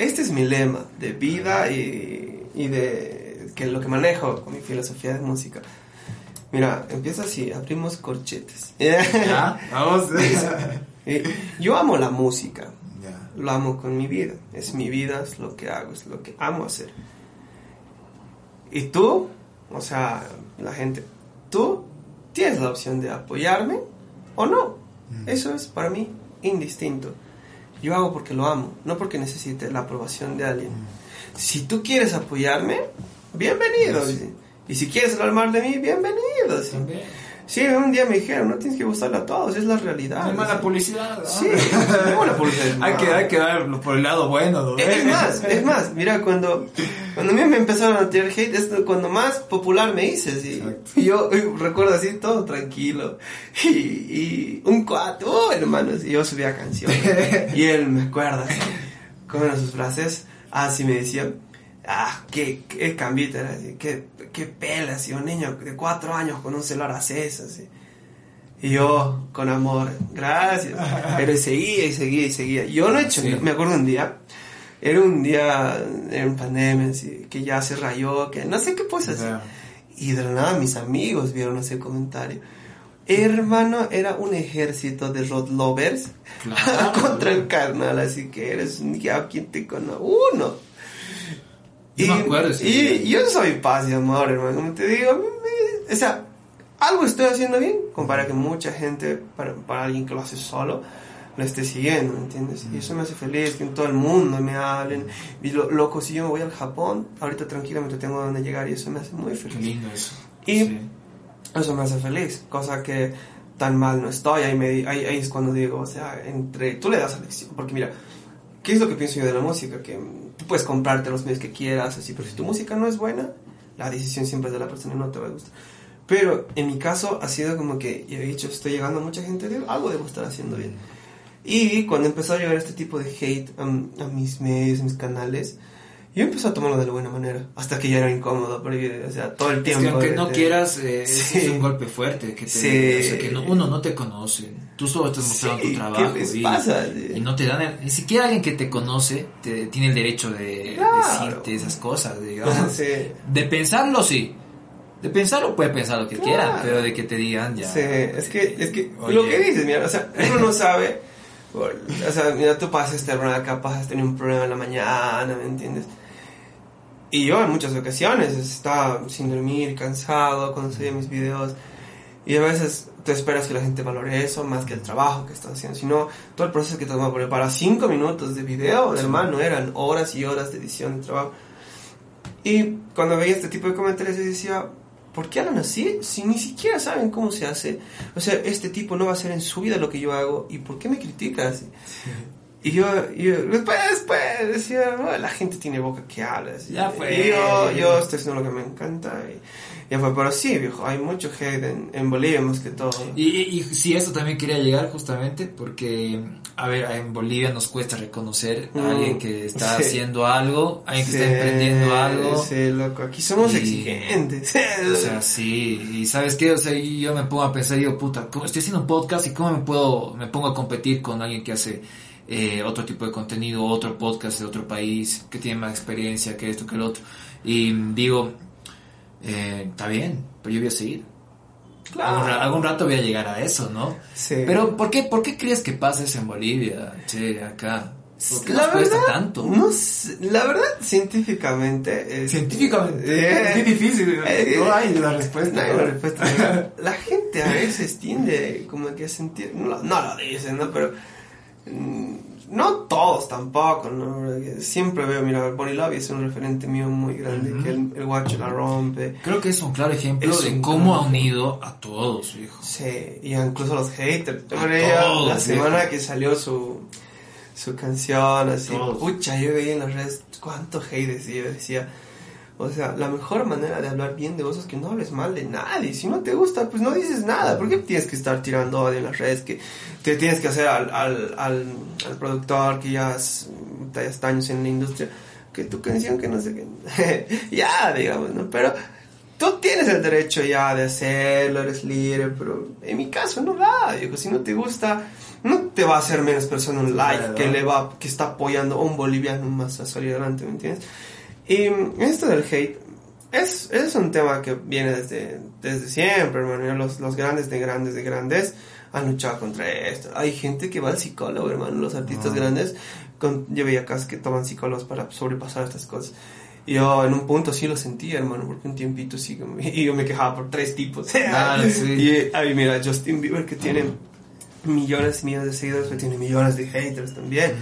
este es mi lema de vida y, y de que lo que manejo con mi filosofía de música. Mira, empieza así, abrimos corchetes. Ya, vamos. Yo amo la música. Lo amo con mi vida. Es mi vida, es lo que hago, es lo que amo hacer. Y tú, o sea, la gente, tú tienes la opción de apoyarme o no. Mm. Eso es para mí indistinto. Yo hago porque lo amo, no porque necesite la aprobación de alguien. Si tú quieres apoyarme, bienvenido. Y si quieres hablar mal de mí, bienvenido. Sí, un día me dijeron, no tienes que gustarle a todos, es la realidad. Es mala publicidad. Sí, es mala publicidad. hay, que, hay que darlo por el lado bueno. Es más, es más, mira, cuando, cuando a mí me empezaron a tirar hate, es cuando más popular me hice, ¿sí? Y yo recuerdo así, todo tranquilo. Y, y un cuatro, oh, hermanos, y yo subía canciones. y él me acuerda, así, con sus frases, así me decía ah, qué, qué cambito qué, qué pela, así, un niño de cuatro años con un celular hace eso, así. Y yo, con amor, gracias. Pero seguía y seguía y seguía. Yo no he hecho, me acuerdo un día, era un día en pandemia, así, que ya se rayó, que no sé qué pues así. Y de la nada mis amigos vieron ese comentario. Hermano, era un ejército de road lovers contra el carnal, así que eres un ya quien te conoce. Uno y, me acuerdo, y, yo soy paz y amor, hermano. Como te digo, o sea, algo estoy haciendo bien, para que mucha gente, para, para, alguien que lo hace solo, lo esté siguiendo, ¿me entiendes? Y eso me hace feliz, que en todo el mundo me hablen. Y lo, loco, si yo me voy al Japón, ahorita tranquilamente tengo donde llegar y eso me hace muy feliz. Qué lindo eso. Y eso me hace feliz, cosa que tan mal no estoy. Ahí, me, ahí, ahí es cuando digo, o sea, entre tú le das elección, porque mira, ¿qué es lo que pienso yo de la música? Que tú puedes comprarte los medios que quieras, así, pero si tu música no es buena, la decisión siempre es de la persona y no te va a gustar. Pero en mi caso ha sido como que yo he dicho, estoy llegando a mucha gente, de, algo debo estar haciendo bien. Y cuando empezó a llegar este tipo de hate a, a mis medios, a mis canales, yo empecé a tomarlo de la buena manera, hasta que ya era incómodo, porque, o sea, todo el tiempo... Es que aunque no quieras, eh, es un golpe fuerte, que, te, o sea, que uno no te conoce, tú solo estás mostrando tu trabajo y, pasa? y, no te dan, ni siquiera alguien que te conoce te, tiene el derecho de decirte esas cosas, digamos. De pensarlo, sí. De pensarlo puede pensar lo que quiera, pero de que te digan ya. Sí, es que, es que lo que dices, mira, o sea, uno no sabe, o sea, mira, tú pasaste una capaz has tenido un problema en la mañana, ¿me entiendes? Y yo en muchas ocasiones estaba sin dormir, cansado cuando subía mis videos. Y a veces te esperas que la gente valore eso más que el trabajo que estás haciendo. Sino todo el proceso que te toma para cinco minutos de video, hermano, eran horas y horas de edición de trabajo. Y cuando veía este tipo de comentarios, yo decía, ¿por qué hablan así? Si ni siquiera saben cómo se hace. O sea, este tipo no va a hacer en su vida lo que yo hago. ¿Y por qué me criticas? Y yo, yo después, después decía, la gente tiene boca que habla. Ya fue. Y yo, yo estoy haciendo lo que me encanta. Y ya fue, pero sí, viejo, hay mucho hate en, en Bolivia más que todo. Y, y, sí, eso también quería llegar justamente porque, a ver, en Bolivia nos cuesta reconocer a mm, alguien que está haciendo algo, alguien que está emprendiendo algo. Sí, loco, aquí somos exigentes. o sea, sí, y ¿sabes qué? O sea, yo me pongo a pensar, digo, puta, estoy haciendo un podcast y cómo me puedo, me pongo a competir con alguien que hace eh, otro tipo de contenido, otro podcast de otro país, que tiene más experiencia que esto, que el otro. Y digo, eh, está bien, pero yo voy a seguir. Claro. Algún, rato voy a llegar a eso, ¿no? Sí. Pero ¿por qué, ¿por qué crees que pasa eso en Bolivia, che, acá? ¿Por qué la nos verdad, cuesta tanto? No la verdad, científicamente... científicamente. es eh, difícil. no hay la respuesta. No hay la respuesta. la gente a veces tiende como que a sentir... No, no lo dicen, ¿no? Pero no todos tampoco, ¿no? Siempre veo, mira, Bonnie Lobby es un referente mío muy grande, que el, guacho la rompe. Creo que es un claro ejemplo de cómo ha unido a todos, hijo. Sí, y incluso a los haters. A la semana que salió su, su canción, así, pucha, yo veía en las redes cuánto hate decía, decía o sea, la mejor manera de hablar bien de vos es que no hables mal de nadie. Si no te gusta, pues no dices nada. ¿Por qué tienes que estar tirando odio en las redes? Que te tienes que hacer al, al, al, productor que ya, ya está años en la industria. Que tu canción, que no sé qué. ya, digamos, ¿no? Pero tú tienes el derecho ya de hacerlo, eres líder. Pero en mi caso, no da. Digo, si no te gusta, no te va a hacer menos persona un like que le va, que está apoyando a un boliviano más a salir adelante, ¿me entiendes? Y esto del hate es, es un tema que viene desde, desde siempre, hermano. Los, los grandes de grandes de grandes han luchado contra esto. Hay gente que va al psicólogo, hermano. Los artistas ah. grandes, con, yo veía acá que toman psicólogos para sobrepasar estas cosas. Y yo en un punto sí lo sentía, hermano, porque un tiempito sí, y yo me quejaba por tres tipos. Ah, sí. y ahí mira, Justin Bieber que tiene millones y millones de seguidores, pero tiene millones de haters también.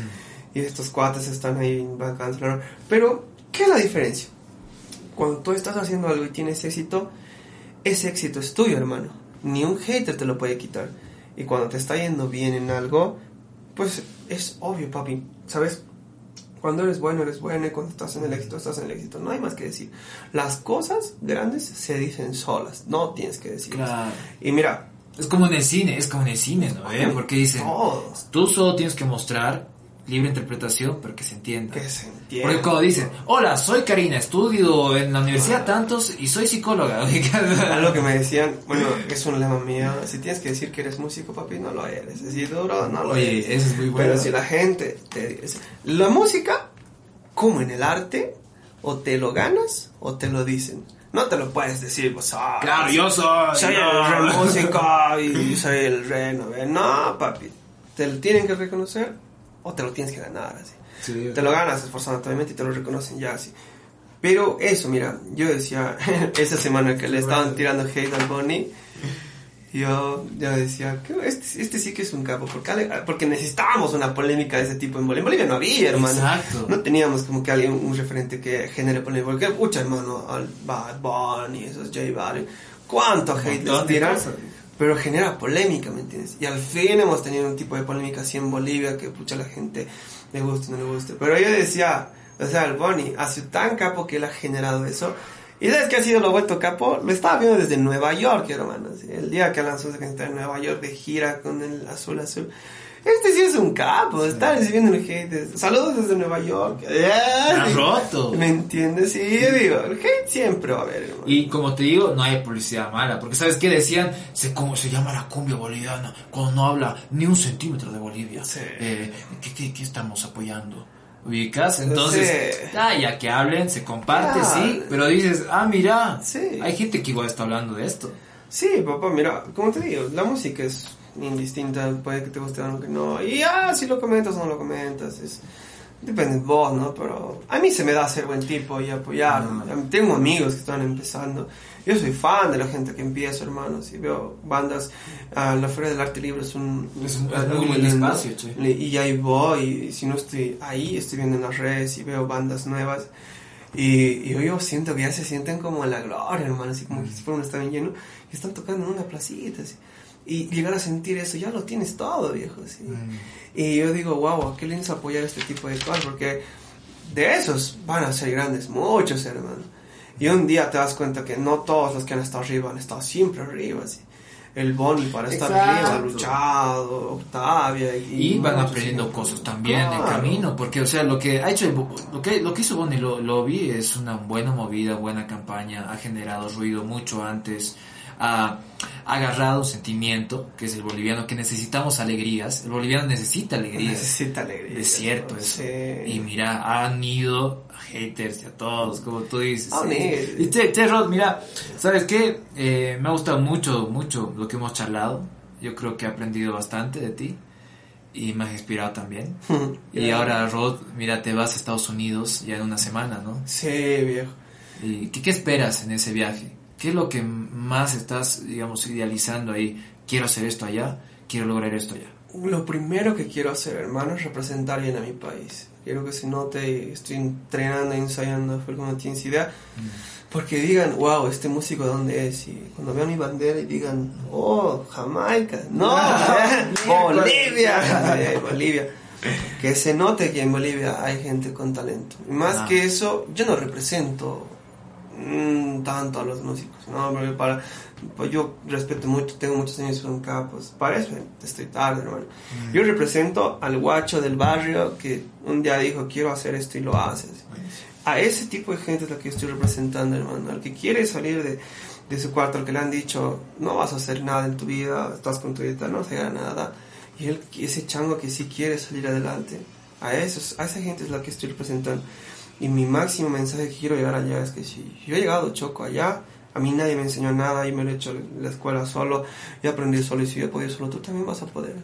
Y estos cuates están ahí bacanos. Pero, ¿qué es la diferencia? Cuando tú estás haciendo algo y tienes éxito, ese éxito es tuyo, hermano. Ni un hater te lo puede quitar. Y cuando te está yendo bien en algo, pues es obvio, papi. ¿Sabes? Cuando eres bueno, eres bueno, y cuando estás en el éxito, estás en el éxito. No hay más que decir. Las cosas grandes se dicen solas, no tienes que decir. Y mira. Es como en el cine, es como en el cine, ¿no? ¿Eh? Porque dicen, tú solo tienes que mostrar libre interpretación, pero que se entienda. Que se entienda. Porque cuando dicen, hola, soy Karina, estudio en la universidad tantos y soy psicóloga. Algo que me decían, bueno, es un lema mío, si tienes que decir que eres músico, papi, no lo eres. Si duro, no lo Oye, eres. eso es muy bueno. Pero si la gente te dice, la música, como en el arte, o te lo ganas o te lo dicen. No te lo puedes decir, pues, ah, claro, yo soy. Soy el rey músico y soy el rey, no, no, papi. Te lo tienen que reconocer o te lo tienes que ganar, así. te lo ganas esforzándote, y te lo reconocen ya, así. Pero eso, mira, yo decía, esa semana que le estaban tirando hate al Bonnie, yo, yo decía, este, este sí que es un capo, porque, porque necesitábamos una polémica de ese tipo en Bolivia. En Bolivia no había, hermano. Exacto. No teníamos como que alguien, un referente que genere polémica. Porque, pucha, hermano, al Bad Bunny, esos J Balvin, ¿cuánto hate les tiran? Pero genera polémica, ¿me entiendes? Y al fin hemos tenido un tipo de polémica así en Bolivia que pucha la gente le gusta y no le gusta. Pero yo decía, o sea, el Bonnie ha sido tan capo que él ha generado eso. Y sabes que ha sido lo vuelto capo, lo estaba viendo desde Nueva York, hermano. El día que lanzó esa canción en Nueva York de gira con el azul azul. Este sí es un capo, está recibiendo el hate. Saludos desde Nueva York. ha roto. ¿Me entiendes? Sí, digo, el hate siempre va a haber. Y como te digo, no hay publicidad mala. Porque ¿sabes qué decían? Se, como se llama la cumbia boliviana cuando no habla ni un centímetro de Bolivia. Eh, ¿qué, qué, estamos apoyando? ubicas entonces ah, ya que hablen se comparte sí pero dices ah mira sí. hay gente que igual está hablando de esto sí papá mira como te digo la música es indistinta, puede que te guste o que no. Y ah, si lo comentas o no lo comentas, es, depende de vos, ¿no? Pero a mí se me da ser buen tipo y apoyar. Tengo amigos que están empezando. Yo soy fan de la gente que empieza, hermanos. Y veo bandas. la Feria del Arte Libre es un. Es un muy, espacio, che. Y ahí voy. Y si no estoy ahí, estoy viendo en las redes y veo bandas nuevas. Y, yo, siento que ya se sienten como en la gloria, hermano. Así como que si fuera un estadio lleno. Y están tocando en una placita, así y llegar a sentir eso, ya lo tienes todo, viejo. ¿sí? Mm. Y yo digo, wow, qué lindo apoyar este tipo de cosas, porque de esos van a ser grandes, muchos, hermano. Y un día te das cuenta que no todos los que han estado arriba han estado siempre arriba, ¿sí? El Bonnie para estar arriba, ha luchado, Octavia. Y, van aprendiendo cosas también en el camino, porque, o sea, lo que ha hecho, lo que, lo que hizo Bonnie, lo, lo vi, es una buena movida, buena campaña, ha generado ruido mucho antes ha agarrado un sentimiento, que es el boliviano, que necesitamos alegrías. El boliviano necesita alegrías. Necesita alegrías. Es cierto eso. Y mira, han ido a haters y a todos, como tú dices. Ah, y che, Rod, mira, ¿sabes qué? Eh, me ha gustado mucho, mucho lo que hemos charlado. Yo creo que he aprendido bastante de ti y me has inspirado también. y ahora, Rod, mira, te vas a Estados Unidos ya en una semana, ¿no? Sí, viejo. ¿Y qué, qué esperas en ese viaje? ¿Qué es lo que más estás, digamos, idealizando ahí? Quiero hacer esto allá, quiero lograr esto allá. Lo primero que quiero hacer, hermano, es representar bien a mi país. Quiero que se note, estoy entrenando, ensayando, fue como tienes idea. Mm. Porque digan, wow, este músico dónde es. Y cuando vean mi bandera y digan, oh, Jamaica. No, Bolivia. Bolivia. Que se note que en Bolivia hay gente con talento. Y más ah. que eso, yo no represento Mm, tanto a los músicos, ¿no? para, pues yo respeto mucho, tengo muchos años con acá, pues para eso estoy tarde, hermano. Mm. Yo represento al guacho del barrio que un día dijo, quiero hacer esto y lo haces. A ese tipo de gente es la que estoy representando, hermano. Al que quiere salir de, de su cuarto, al que le han dicho, no vas a hacer nada en tu vida, estás con tu vida, no se gana nada. Y él, ese chango que sí quiere salir adelante, a, esos, a esa gente es la que estoy representando. Y mi máximo mensaje que quiero llegar allá es que si yo he llegado choco allá, a mí nadie me enseñó nada y me lo he hecho en la escuela solo, y aprendí solo y si yo he podido solo, tú también vas a poder.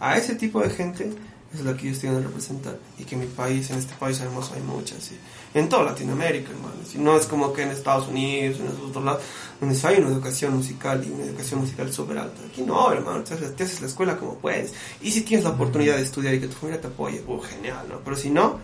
A ese tipo de gente es la que yo estoy a representar. Y que en mi país, en este país hermoso, hay muchas. En toda Latinoamérica, hermano. no es como que en Estados Unidos, en otros lados, donde hay una educación musical y una educación musical súper alta. Aquí no, hermano. Te haces, la escuela como puedes. Y si tienes la oportunidad de estudiar y que tu familia te apoye, uh, genial, ¿no? Pero si no,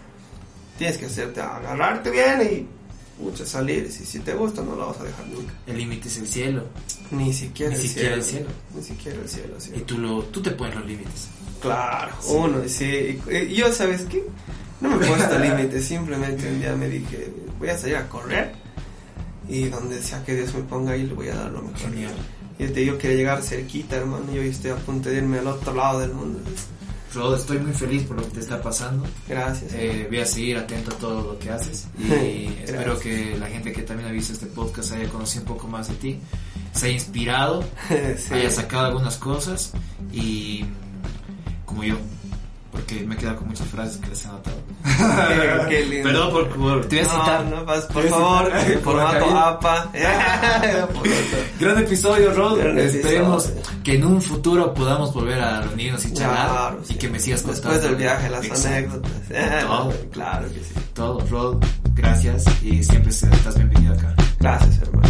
tienes que hacerte, agarrarte bien y mucho salir. Si, si te gusta, no lo vas a dejar nunca. El límite es el cielo. Ni siquiera, Ni el, siquiera cielo. el cielo. Ni siquiera el cielo. Y tú, lo, tú te pones los límites. Claro, uno, sí. Y yo, ¿sabes qué? No me he puesto límites, simplemente un día me dije, voy a salir a correr y donde sea que Dios me ponga ahí le voy a dar lo mejor. Genial. Y te digo, quiero llegar cerquita, hermano, y hoy estoy a punto de irme al otro lado del mundo. Rod, estoy muy feliz por lo que te está pasando. Gracias. Eh, voy a seguir atento a todo lo que haces y espero que la gente que también ha visto este podcast haya conocido un poco más de ti, se haya inspirado, Sí. haya sacado algunas cosas y como yo, porque me he quedado con muchas frases que les he anotado. Qué- qué lindo. Perdón por, por- te voy a No, citar. no, Te por a favor, citar. Por formato. APA. Gran episodio, Rod. Gran Esperemos episodio. que en un futuro podamos volver a reunirnos y charlar Claro, y sí. que me sigas contando. Después del viaje, las Exacto. anécdotas. Todo. Claro que sí. Todo, Rod. Gracias y siempre estás bienvenido acá. Gracias, hermano.